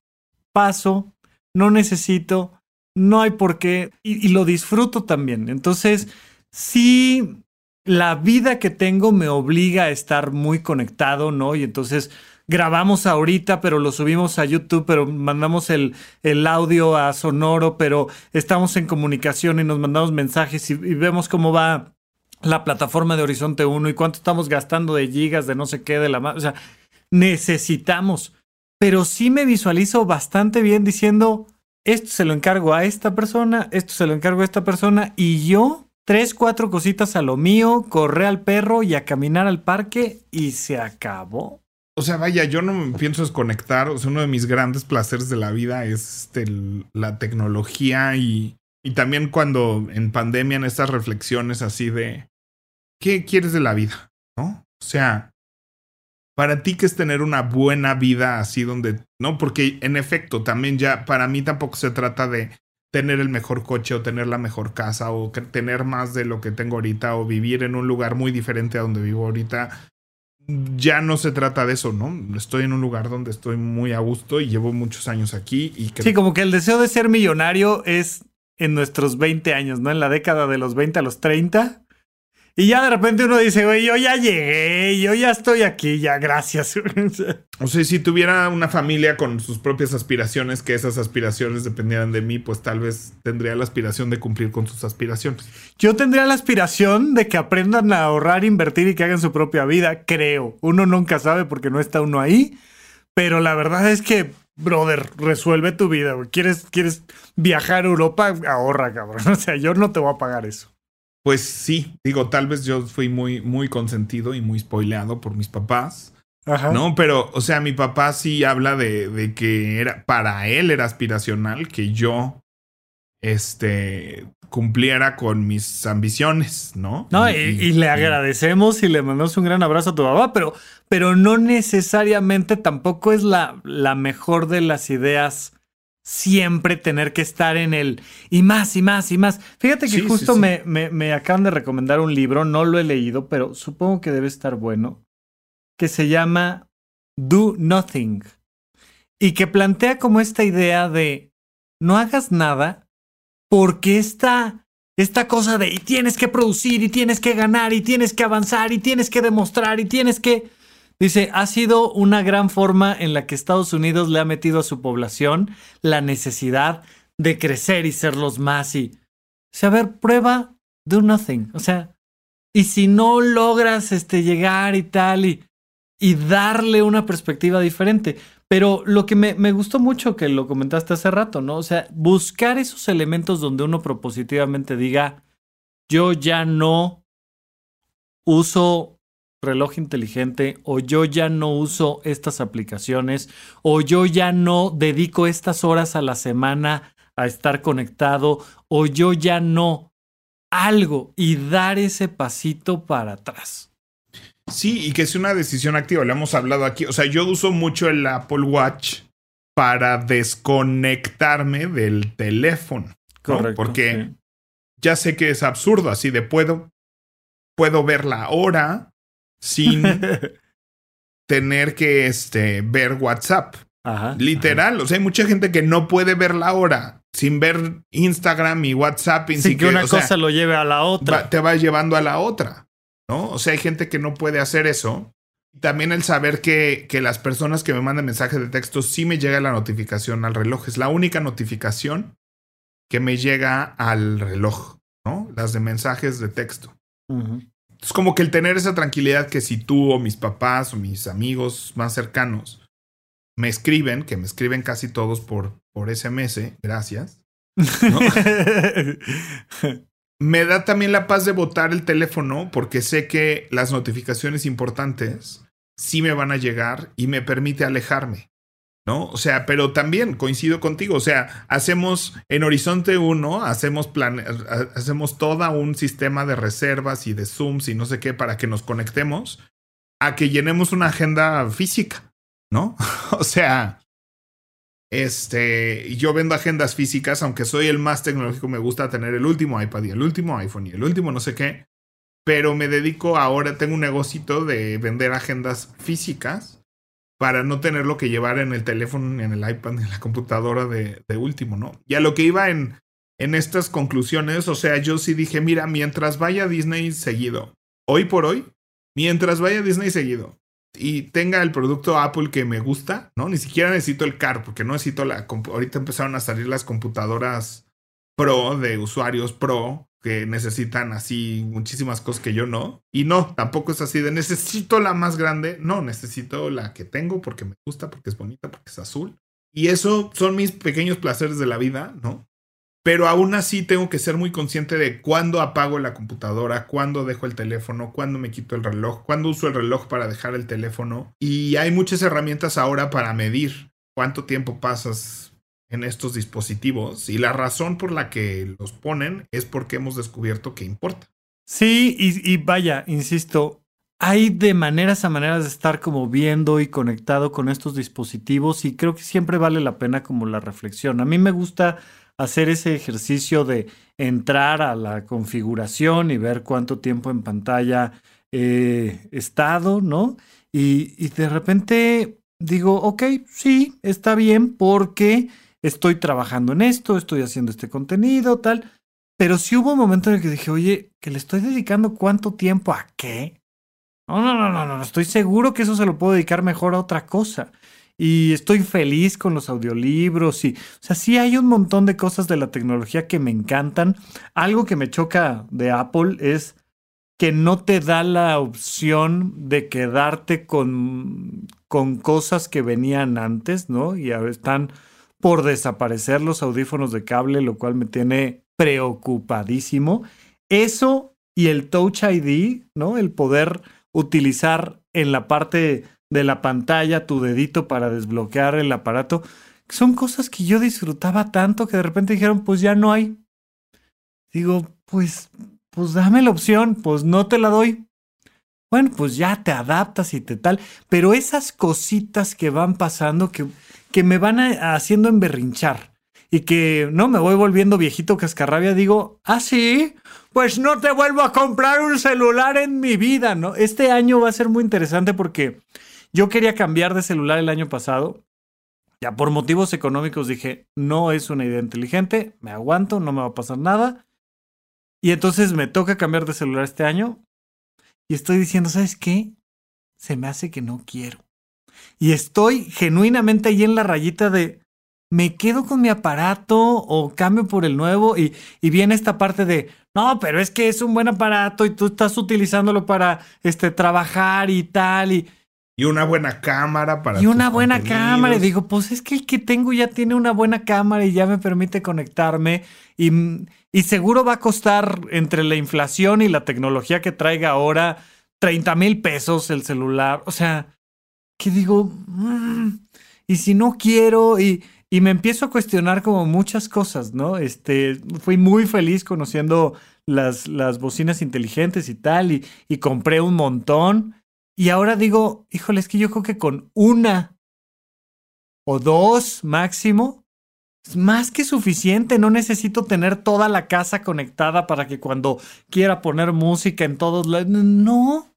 Paso, no necesito, no hay por qué, y, lo disfruto también. Entonces, sí, la vida que tengo me obliga a estar muy conectado, ¿no? Y entonces grabamos ahorita, pero lo subimos a YouTube, pero mandamos el, el audio a Sonoro, pero estamos en comunicación y nos mandamos mensajes y, vemos cómo va la plataforma de Horizonte 1 y cuánto estamos gastando de gigas, de no sé qué, de la... O sea, necesitamos. Pero sí me visualizo bastante bien diciendo, esto se lo encargo a esta persona, esto se lo encargo a esta persona y yo tres, cuatro cositas a lo mío, correr al perro y a caminar al parque y se acabó. O sea, vaya, yo no me pienso desconectar. O sea, uno de mis grandes placeres de la vida es este, la tecnología y, y también cuando en pandemia, en estas reflexiones así de, ¿qué quieres de la vida? ¿No? O sea, para ti, ¿qué es tener una buena vida así donde, no? Porque en efecto, también ya, para mí tampoco se trata de tener el mejor coche o tener la mejor casa o tener más de lo que tengo ahorita o vivir en un lugar muy diferente a donde vivo ahorita ya no se trata de eso, ¿no? Estoy en un lugar donde estoy muy a gusto y llevo muchos años aquí y Sí, como que el deseo de ser millonario es en nuestros 20 años, ¿no? En la década de los 20 a los 30. Y ya de repente uno dice, güey, yo ya llegué, yo ya estoy aquí, ya gracias. o sea, si tuviera una familia con sus propias aspiraciones, que esas aspiraciones dependieran de mí, pues tal vez tendría la aspiración de cumplir con sus aspiraciones. Yo tendría la aspiración de que aprendan a ahorrar, invertir y que hagan su propia vida, creo. Uno nunca sabe porque no está uno ahí, pero la verdad es que brother, resuelve tu vida, güey. ¿Quieres, ¿Quieres viajar a Europa? Ahorra, cabrón. O sea, yo no te voy a pagar eso. Pues sí, digo, tal vez yo fui muy, muy consentido y muy spoileado por mis papás. Ajá. No, pero, o sea, mi papá sí habla de, de, que era, para él era aspiracional que yo, este, cumpliera con mis ambiciones, ¿no? No, y, le agradecemos y le mandamos un gran abrazo a tu papá, pero, pero no necesariamente tampoco es la, la mejor de las ideas siempre tener que estar en el y más y más y más. Fíjate que justo Me, me, acaban de recomendar un libro, no lo he leído, pero supongo que debe estar bueno, que se llama Do Nothing y que plantea como esta idea de no hagas nada porque esta, esta cosa de y tienes que producir y tienes que ganar y tienes que avanzar y tienes que demostrar y tienes que Dice, ha sido una gran forma en la que Estados Unidos le ha metido a su población la necesidad de crecer y ser los más y... O sea, a ver, prueba, do nothing. O sea, y si no logras este, llegar y tal y, y darle una perspectiva diferente. Pero lo que me, me, gustó mucho que lo comentaste hace rato, ¿no? O sea, buscar esos elementos donde uno propositivamente diga, yo ya no uso reloj inteligente o yo ya no uso estas aplicaciones o yo ya no dedico estas horas a la semana a estar conectado o yo ya no algo y dar ese pasito para atrás. Sí, y que es una decisión activa, lo hemos hablado aquí. O sea, yo uso mucho el Apple Watch para desconectarme del teléfono. Correcto. Porque ya sé que es absurdo, así de puedo, puedo ver la hora, sin tener que este, ver WhatsApp. Literal, o sea, hay mucha gente que no puede ver la hora sin ver Instagram y WhatsApp. Sin que, una cosa lo lleve a la otra. te va llevando a la otra, ¿no? O sea, hay gente que no puede hacer eso. También el saber que, que las personas que me mandan mensajes de texto sí me llega la notificación al reloj. Es la única notificación que me llega al reloj, ¿no? Las de mensajes de texto. Es como que el tener esa tranquilidad que si tú o mis papás o mis amigos más cercanos me escriben, que me escriben casi todos por, por SMS, gracias. me da también la paz de botar el teléfono porque sé que las notificaciones importantes sí me van a llegar y me permite alejarme. ¿No? O sea, pero también coincido contigo, o sea, hacemos en Horizonte 1, hacemos plan, hacemos todo un sistema de reservas y de Zooms y no sé qué para que nos conectemos a que llenemos una agenda física. ¿no? o sea, este, yo vendo agendas físicas, aunque soy el más tecnológico, me gusta tener el último iPad y el último iPhone y el último no sé qué. Pero me dedico ahora, tengo un negocito de vender agendas físicas para no tenerlo que llevar en el teléfono, en el iPad, en la computadora de, último, ¿no? Y a lo que iba en, en estas conclusiones, o sea, yo sí dije, mira, mientras vaya Disney seguido, hoy por hoy, mientras vaya Disney seguido, y tenga el producto Apple que me gusta, ¿no? Ni siquiera necesito el car, porque no necesito la... Ahorita empezaron a salir las computadoras Pro de usuarios Pro que necesitan así muchísimas cosas que yo no. Y no, tampoco es así de necesito la más grande. No, necesito la que tengo porque me gusta, porque es bonita, porque es azul. Y eso son mis pequeños placeres de la vida, ¿no? Pero aún así tengo que ser muy consciente de cuándo apago la computadora, cuándo dejo el teléfono, cuándo me quito el reloj, cuándo uso el reloj para dejar el teléfono. Y hay muchas herramientas ahora para medir cuánto tiempo pasas en estos dispositivos. Y la razón por la que los ponen es porque hemos descubierto que importa. Sí, y, vaya, insisto, hay de maneras a maneras de estar como viendo y conectado con estos dispositivos y creo que siempre vale la pena como la reflexión. A mí me gusta hacer ese ejercicio de entrar a la configuración y ver cuánto tiempo en pantalla he estado, ¿no? Y, de repente digo, ok, sí, está bien porque estoy trabajando en esto, estoy haciendo este contenido, tal. Pero sí hubo un momento en el que dije, oye, que le estoy dedicando cuánto tiempo a qué. No, no, no, no, no, estoy seguro que eso se lo puedo dedicar mejor a otra cosa y estoy feliz con los audiolibros y, o sea, sí hay un montón de cosas de la tecnología que me encantan. Algo que me choca de Apple es que no te da la opción de quedarte con, con cosas que venían antes, ¿no? Y están por desaparecer los audífonos de cable, lo cual me tiene preocupadísimo. Eso y el Touch ID, ¿no? El poder utilizar en la parte de la pantalla, tu dedito para desbloquear el aparato. Son cosas que yo disfrutaba tanto que de repente dijeron, pues ya no hay. Digo, pues, pues dame la opción, pues no te la doy. Bueno, pues ya te adaptas y te tal. Pero esas cositas que van pasando, que, que me van haciendo emberrinchar y que no me voy volviendo viejito cascarrabia, digo, ah, sí, pues no te vuelvo a comprar un celular en mi vida, ¿no? Este año va a ser muy interesante porque yo quería cambiar de celular el año pasado. Ya por motivos económicos dije, no es una idea inteligente, me aguanto, no me va a pasar nada. Y entonces me toca cambiar de celular este año. Y estoy diciendo, ¿sabes qué? Se me hace que no quiero. Y estoy genuinamente ahí en la rayita de, ¿me quedo con mi aparato o cambio por el nuevo? Y, y viene esta parte de, no, pero es que es un buen aparato y tú estás utilizándolo para este, trabajar y tal. Y, y una buena cámara para. Y una buena cámara. Y digo, pues es que el que tengo ya tiene una buena cámara y ya me permite conectarme. Y, y seguro va a costar entre la inflación y la tecnología que traiga ahora 30 mil pesos el celular. O sea, que digo, mm, y si no quiero, y, y me empiezo a cuestionar como muchas cosas, ¿no? Este, fui muy feliz conociendo las, las bocinas inteligentes y tal, y, y compré un montón. Y ahora digo, híjole, es que yo creo que con una o dos máximo es más que suficiente. No necesito tener toda la casa conectada para que cuando quiera poner música en todos lados. No.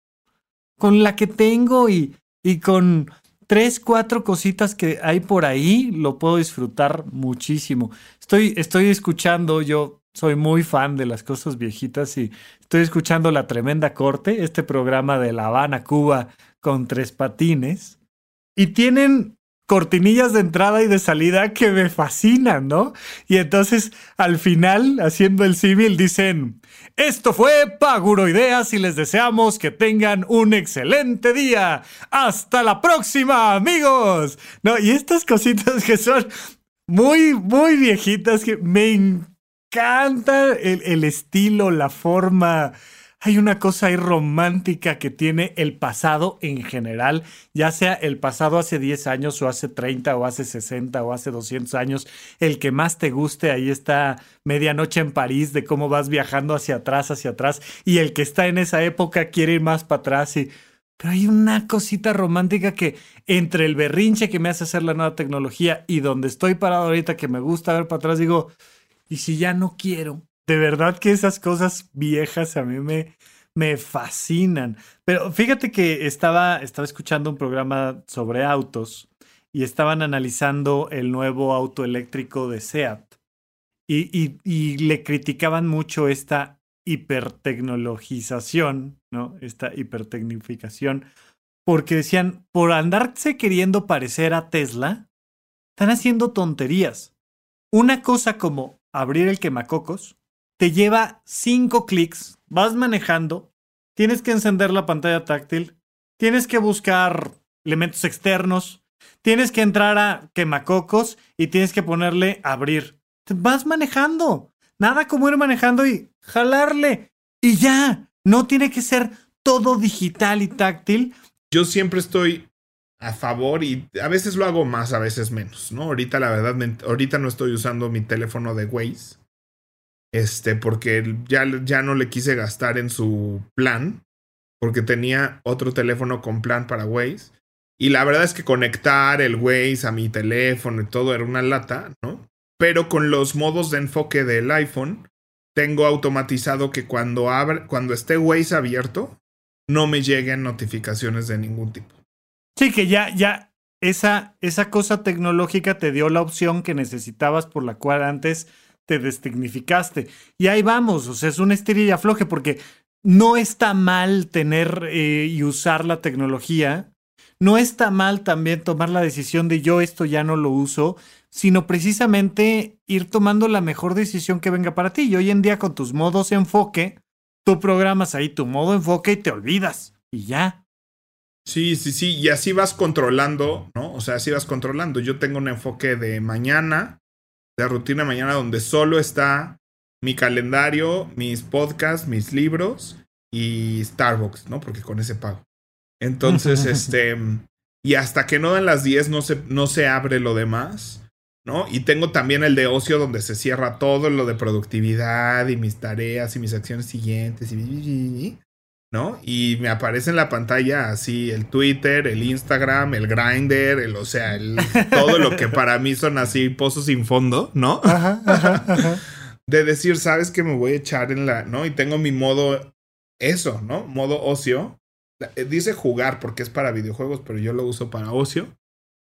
Con la que tengo y, y con tres, cuatro cositas que hay por ahí, lo puedo disfrutar muchísimo. Estoy, estoy escuchando, yo soy muy fan de las cosas viejitas y estoy escuchando La Tremenda Corte, este programa de La Habana, Cuba, con tres patines. Y tienen cortinillas de entrada y de salida que me fascinan, ¿no? Y entonces al final, haciendo el civil, dicen, esto fue Paguro Ideas y les deseamos que tengan un excelente día. Hasta la próxima, amigos. No, y estas cositas que son muy, muy viejitas que me encanta el, estilo, la forma. Hay una cosa ahí romántica que tiene el pasado en general, ya sea el pasado hace 10 años o hace 30 o hace 60 o hace 200 años, el que más te guste, ahí está Medianoche en París, de cómo vas viajando hacia atrás, hacia atrás, y el que está en esa época quiere ir más para atrás y pero hay una cosita romántica que entre el berrinche que me hace hacer la nueva tecnología y donde estoy parado ahorita que me gusta ver para atrás, digo, ¿y si ya no quiero? De verdad que esas cosas viejas a mí me, me fascinan. Pero fíjate que estaba, estaba escuchando un programa sobre autos y estaban analizando el nuevo auto eléctrico de SEAT. Y, y, le criticaban mucho esta hipertecnologización, ¿no? Esta hipertecnificación, porque decían, por andarse queriendo parecer a Tesla, están haciendo tonterías. Una cosa como abrir el quemacocos te lleva cinco clics, vas manejando, tienes que encender la pantalla táctil, tienes que buscar elementos externos, tienes que entrar a quemacocos y tienes que ponerle abrir. Vas manejando. Nada como ir manejando y jalarle. Y ya. No tiene que ser todo digital y táctil. Yo siempre estoy a favor y a veces lo hago más, a veces menos, ¿no? Ahorita la verdad, ahorita no estoy usando mi teléfono de Waze. Este, porque ya, ya no le quise gastar en su plan, porque tenía otro teléfono con plan para Waze. Y la verdad es que conectar el Waze a mi teléfono y todo era una lata, ¿no? Pero con los modos de enfoque del iPhone, tengo automatizado que cuando, abre, cuando esté Waze abierto, no me lleguen notificaciones de ningún tipo. Sí, que ya, ya, esa, esa cosa tecnológica te dio la opción que necesitabas por la cual antes te destecnificaste. Y ahí vamos, o sea, es una estirilla floje porque no está mal tener eh, y usar la tecnología. No está mal también tomar la decisión de yo esto ya no lo uso, sino precisamente ir tomando la mejor decisión que venga para ti. Y hoy en día con tus modos enfoque, tú programas ahí tu modo enfoque y te olvidas. Y ya. Sí, sí, sí. Y así vas controlando, ¿no? O sea, así vas controlando. Yo tengo un enfoque de mañana, de rutina de mañana, donde solo está mi calendario, mis podcasts, mis libros y Starbucks, ¿no? Porque con ese pago. Entonces, este. Y hasta que no dan las 10 no se, no se abre lo demás. ¿no? Y tengo también el de ocio donde se cierra todo lo de productividad y mis tareas y mis acciones siguientes y ¿no? Y me aparece en la pantalla así el Twitter, el Instagram, el Grinder, el, o sea, el, todo lo que para mí son así pozos sin fondo, ¿no? De decir, sabes que me voy a echar en la, ¿no? Y tengo mi modo, eso, ¿no? Modo ocio. Eh, dice jugar porque es para videojuegos, pero yo lo uso para ocio.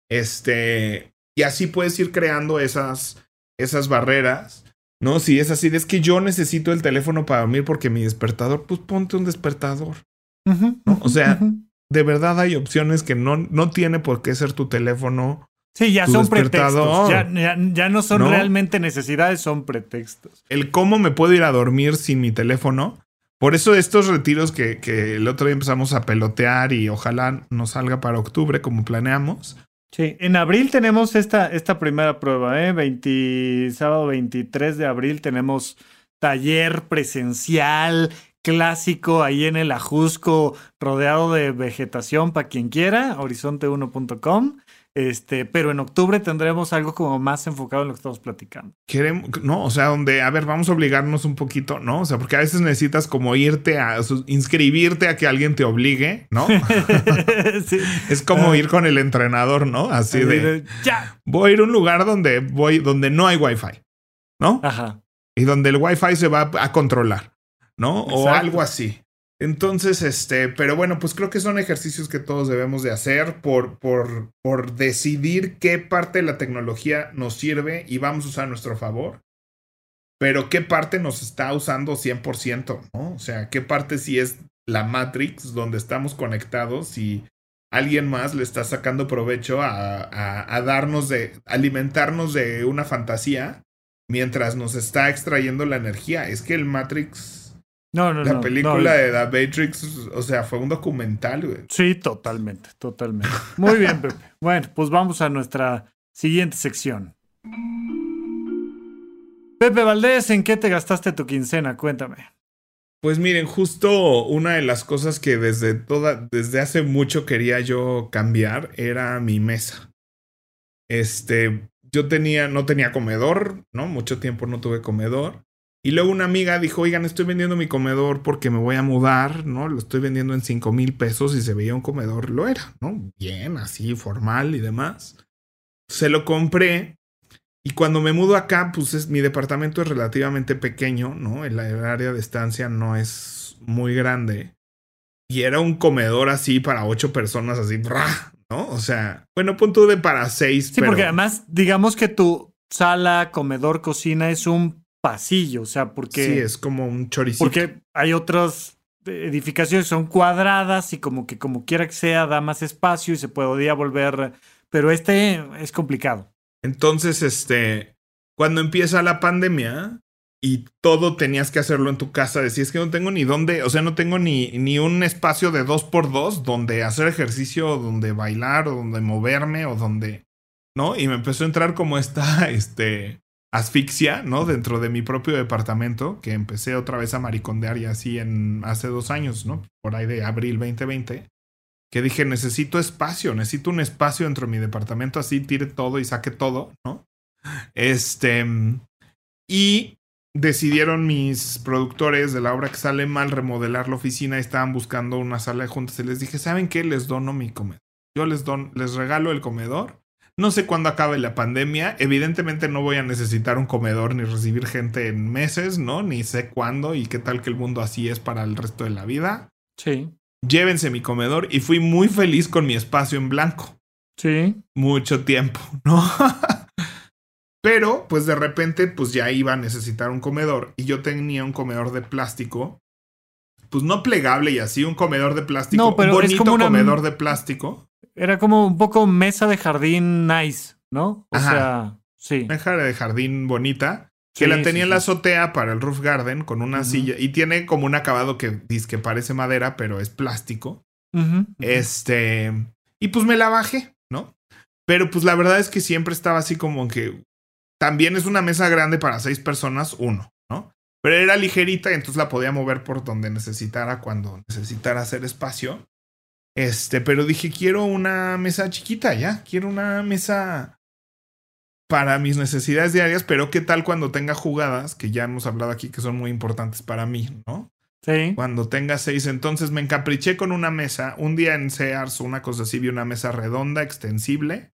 Este, y así puedes ir creando esas, esas barreras. No, si es así, es que yo necesito el teléfono para dormir porque mi despertador, pues ponte un despertador. O sea, de verdad hay opciones que no, no tiene por qué ser tu teléfono. Sí, ya son pretextos. Ya, no son realmente necesidades, son pretextos. El cómo me puedo ir a dormir sin mi teléfono. Por eso estos retiros que, que el otro día empezamos a pelotear y ojalá nos salga para octubre como planeamos Sí, en abril tenemos esta, esta primera prueba, ¿eh? sábado 23 de abril tenemos taller presencial clásico ahí en el Ajusco, rodeado de vegetación para quien quiera, horizonte1.com. Este, pero en octubre tendremos algo como más enfocado en lo que estamos platicando. Queremos, no, o sea, donde, a ver, vamos a obligarnos un poquito, ¿no? O sea, porque a veces necesitas como irte a, inscribirte a que alguien te obligue, ¿no? Es como ir con el entrenador, ¿no? Así de, ya. Voy a ir a un lugar donde voy, donde no hay wifi, ¿no? Ajá. Y donde el wifi se va a controlar, ¿no? O algo así. Entonces, este, pero bueno, pues creo que son ejercicios que todos debemos de hacer por, por, por decidir qué parte de la tecnología nos sirve y vamos a usar a nuestro favor, pero qué parte nos está usando 100%, ¿no? O sea, qué parte si es la Matrix donde estamos conectados y alguien más le está sacando provecho a, a, a darnos de, alimentarnos de una fantasía mientras nos está extrayendo la energía. Es que el Matrix no, no, no. La película de The Matrix, o sea, fue un documental, güey. Sí, totalmente, totalmente. Muy bien, Pepe. Bueno, pues vamos a nuestra siguiente sección. Pepe Valdés, ¿en qué te gastaste tu quincena? Cuéntame. Pues miren, justo una de las cosas que desde toda, desde hace mucho quería yo cambiar era mi mesa. Este, yo tenía, no tenía comedor, ¿no? Mucho tiempo no tuve comedor. Y luego una amiga dijo, oigan, estoy vendiendo mi comedor porque me voy a mudar, ¿no? Lo estoy vendiendo en 5 mil pesos y se veía un comedor, lo era, ¿no? Bien, así, formal y demás. Se lo compré y cuando me mudo acá, pues es, mi departamento es relativamente pequeño, ¿no? El, área de estancia no es muy grande. Y era un comedor así para ocho personas, así, ¿no? O sea, bueno, punto de para seis. Sí, porque además, digamos que tu sala, comedor, cocina es un pasillo, o sea, porque... Sí, es como un choricito. Porque hay otras edificaciones son cuadradas y como que como quiera que sea da más espacio y se podría volver... Pero este es complicado. Entonces, este, cuando empieza la pandemia y todo tenías que hacerlo en tu casa, decías que no tengo ni dónde, o sea, no tengo ni, ni un espacio de dos por dos donde hacer ejercicio, donde bailar, o donde moverme, o donde, ¿no? Y me empezó a entrar como esta, este, asfixia, ¿no? Dentro de mi propio departamento, que empecé otra vez a maricondear y así en hace dos años, ¿no? Por ahí de abril 2020, que dije, necesito espacio, necesito un espacio dentro de mi departamento, así tire todo y saque todo, ¿no? Este, y decidieron mis productores de la obra que sale mal remodelar la oficina y estaban buscando una sala de juntas y les dije, ¿saben qué? Les dono mi comedor. Yo les, don, les regalo el comedor no sé cuándo acabe la pandemia. Evidentemente no voy a necesitar un comedor ni recibir gente en meses, ¿no? Ni sé cuándo y qué tal que el mundo así es para el resto de la vida. Sí. Llévense mi comedor y fui muy feliz con mi espacio en blanco. Sí. Mucho tiempo, ¿no? Pero, pues de repente, pues ya iba a necesitar un comedor y yo tenía un comedor de plástico. Pues no plegable y así, un comedor de plástico. No, pero un bonito como comedor de plástico. Era como un poco mesa de jardín nice, ¿no? O sea, sí. Mesa de jardín bonita. Que la tenía en la azotea para el roof garden con una silla. Y tiene como un acabado que dice que parece madera, pero es plástico. Este. Y pues me la bajé, ¿no? Pero pues la verdad es que siempre estaba así como que. También es una mesa grande para seis personas, uno, ¿no? Pero era ligerita y entonces la podía mover por donde necesitara cuando necesitara hacer espacio. Este, pero dije, quiero una mesa chiquita ya, quiero una mesa para mis necesidades diarias, pero qué tal cuando tenga jugadas, que ya hemos hablado aquí que son muy importantes para mí, ¿no? Sí. Cuando tenga seis, entonces me encapriché con una mesa. Un día en Sears, una cosa así, vi una mesa redonda, extensible,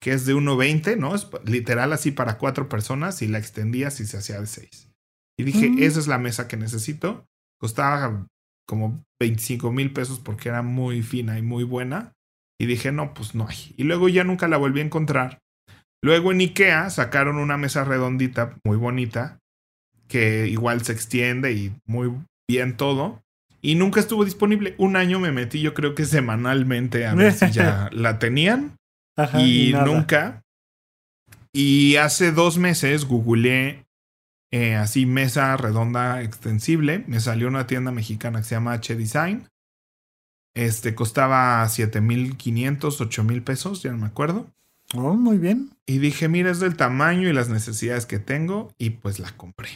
que es de 1.20, ¿no? Es literal así para cuatro personas y la extendía si se hacía de seis. Y dije, mm. esa es la mesa que necesito. Costaba como 25 mil pesos porque era muy fina y muy buena. Y dije, no, pues no hay. Y luego ya nunca la volví a encontrar. Luego en Ikea sacaron una mesa redondita, muy bonita, que igual se extiende y muy bien todo. Y nunca estuvo disponible. Un año me metí, yo creo que semanalmente, a ver si ya la tenían. y nunca. Y hace dos meses googleé eh, así mesa redonda extensible. Me salió una tienda mexicana que se llama H Design. Este costaba 7500, 8000 pesos, ya no me acuerdo. Oh, muy bien. Y dije, mira, es del tamaño y las necesidades que tengo. Y pues la compré.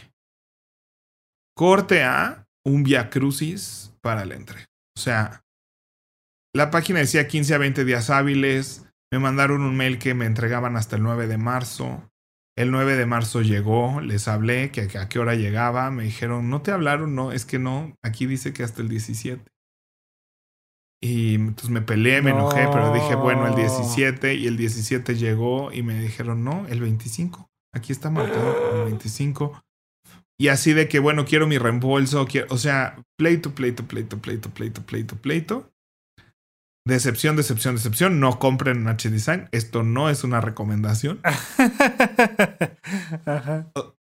Corte a un Via Crucis para el entrega. O sea, la página decía 15 a 20 días hábiles. Me mandaron un mail que me entregaban hasta el 9 de marzo. El 9 de marzo llegó, les hablé que a qué hora llegaba, me dijeron, ¿no te hablaron? No, es que no, aquí dice que hasta el 17. Y entonces me peleé, me enojé, pero dije, bueno, el 17 y el 17 llegó y me dijeron, no, el 25. Aquí está marcado el 25. Y así de que, bueno, quiero mi reembolso, quiero, o sea, pleito, pleito, pleito, pleito, pleito, pleito, pleito. Decepción, decepción, decepción. No compren H Design. Esto no es una recomendación.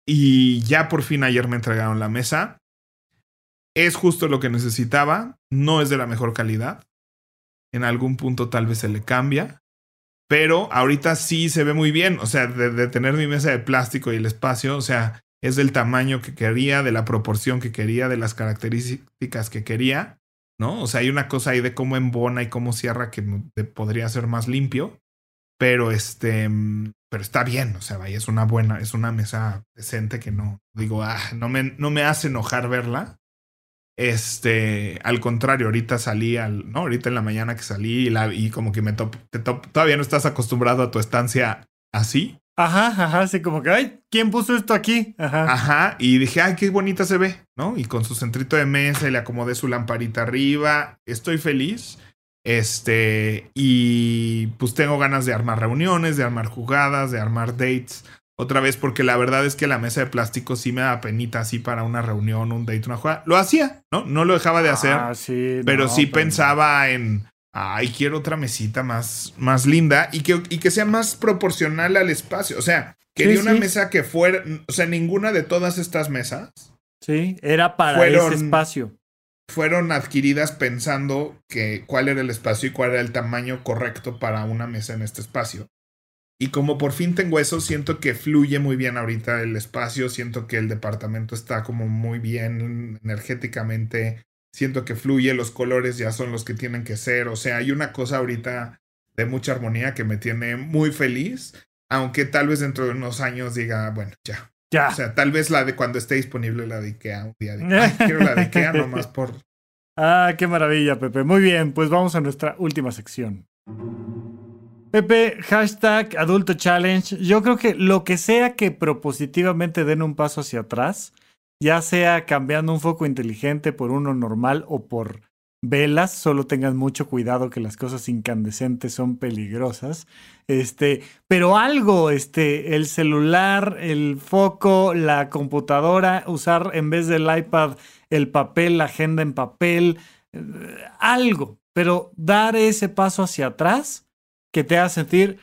Y ya por fin ayer me entregaron la mesa. Es justo lo que necesitaba. No es de la mejor calidad. En algún punto tal vez se le cambia. Pero ahorita sí se ve muy bien. O sea, de, de tener mi mesa de plástico y el espacio. O sea, es del tamaño que quería, de la proporción que quería, de las características que quería. ¿No? O sea, hay una cosa ahí de cómo embona y cómo cierra que podría ser más limpio, pero este, pero está bien, o sea, vaya, es una buena, es una mesa decente que no, digo, ah, no me, no me hace enojar verla. Este, al contrario, ahorita salí al, ¿no? Ahorita en la mañana que salí y, la, y como que me top, todavía no estás acostumbrado a tu estancia así. Ajá, ajá, así como que, ay, ¿quién puso esto aquí? Ajá. Ajá, y dije, ay, qué bonita se ve, ¿no? Y con su centrito de mesa, le acomodé su lamparita arriba, estoy feliz. Este, y pues tengo ganas de armar reuniones, de armar jugadas, de armar dates. Otra vez, porque la verdad es que la mesa de plástico sí me da penita así para una reunión, un date, una jugada. Lo hacía, ¿no? No lo dejaba de hacer. Ah, sí, pero sí pensaba en ay, quiero otra mesita más, más linda y que, y que sea más proporcional al espacio. O sea, quería una mesa que fuera, o sea, ninguna de todas estas mesas. Sí, era para ese espacio. Fueron adquiridas pensando que cuál era el espacio y cuál era el tamaño correcto para una mesa en este espacio. Y como por fin tengo eso, siento que fluye muy bien ahorita el espacio, siento que el departamento está como muy bien energéticamente, siento que fluye, los colores ya son los que tienen que ser, o sea, hay una cosa ahorita de mucha armonía que me tiene muy feliz, aunque tal vez dentro de unos años diga, bueno, ya. Ya. O sea, tal vez la de cuando esté disponible la de Ikea un día. quiero la de Ikea nomás por... Ah, qué maravilla, Pepe. Muy bien, pues vamos a nuestra última sección. Pepe, hashtag adulto challenge. Yo creo que lo que sea que propositivamente den un paso hacia atrás, ya sea cambiando un foco inteligente por uno normal o por velas, solo tengan mucho cuidado que las cosas incandescentes son peligrosas. Este, pero algo, este, el celular, el foco, la computadora, usar en vez del iPad el papel, la agenda en papel, eh, algo, pero dar ese paso hacia atrás que te haga sentir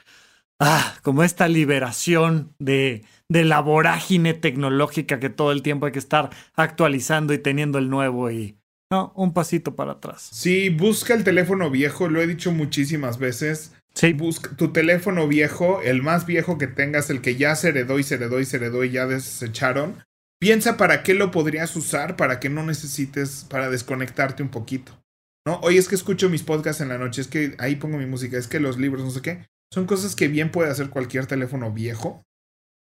ah, como esta liberación de de la vorágine tecnológica que todo el tiempo hay que estar actualizando y teniendo el nuevo y no, un pasito para atrás. Sí, busca el teléfono viejo, lo he dicho muchísimas veces. Sí. Busca tu teléfono viejo, el más viejo que tengas, el que ya se heredó y se heredó y se heredó y ya desecharon. Piensa para qué lo podrías usar para que no necesites, para desconectarte un poquito. ¿No? Hoy es que escucho mis podcasts en la noche, es que ahí pongo mi música, es que los libros, no sé qué, son cosas que bien puede hacer cualquier teléfono viejo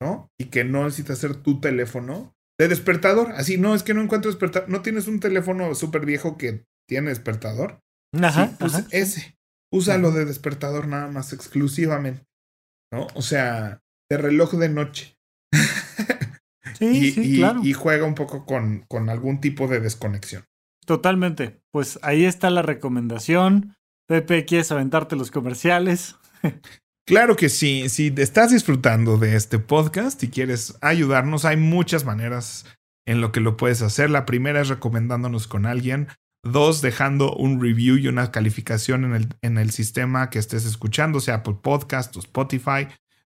¿no? Y que no necesitas hacer tu teléfono de despertador. Así, no, es que no encuentro despertador. ¿No tienes un teléfono súper viejo que tiene despertador? Ajá. pues ese. Úsalo de despertador nada más exclusivamente. ¿No? O sea, de reloj de noche. sí, sí, claro. y juega un poco con, con algún tipo de desconexión. Totalmente. Pues ahí está la recomendación. Pepe, ¿quieres aventarte los comerciales? Claro que sí, si estás disfrutando de este podcast y quieres ayudarnos, hay muchas maneras en lo que lo puedes hacer. La primera es recomendándonos con alguien. Dos, dejando un review y una calificación en el, en el sistema que estés escuchando, sea por Podcast o Spotify.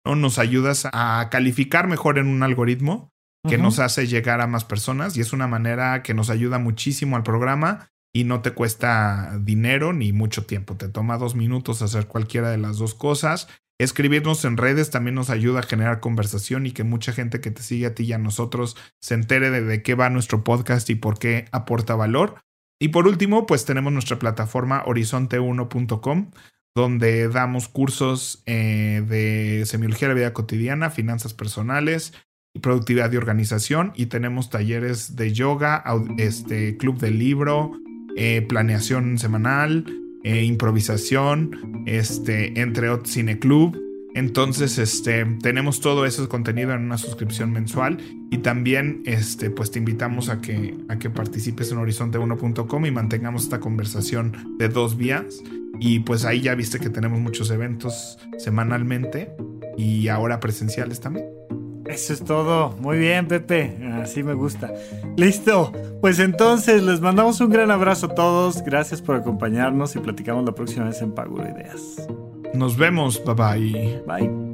¿no? Nos ayudas a calificar mejor en un algoritmo que nos hace llegar a más personas y es una manera que nos ayuda muchísimo al programa y no te cuesta dinero ni mucho tiempo. Te toma dos minutos hacer cualquiera de las dos cosas. Escribirnos en redes también nos ayuda a generar conversación y que mucha gente que te sigue a ti y a nosotros se entere de, qué va nuestro podcast y por qué aporta valor. Y por último, pues tenemos nuestra plataforma horizonte1.com, donde damos cursos eh, de semiología de la vida cotidiana, finanzas personales y productividad de organización. Y tenemos talleres de yoga, este, club de libro, eh, planeación semanal, eh, improvisación, este, entre otros cineclub. Entonces, este, tenemos todo ese contenido en una suscripción mensual y también, este, pues te invitamos a que, a que participes en horizonte1.com y mantengamos esta conversación de dos vías. Y pues ahí ya viste que tenemos muchos eventos semanalmente y ahora presenciales también. Eso es todo. Muy bien, Pepe. Así me gusta. Listo. Pues entonces les mandamos un gran abrazo a todos. Gracias por acompañarnos y platicamos la próxima vez en Paguro Ideas. Nos vemos. Bye bye. Bye.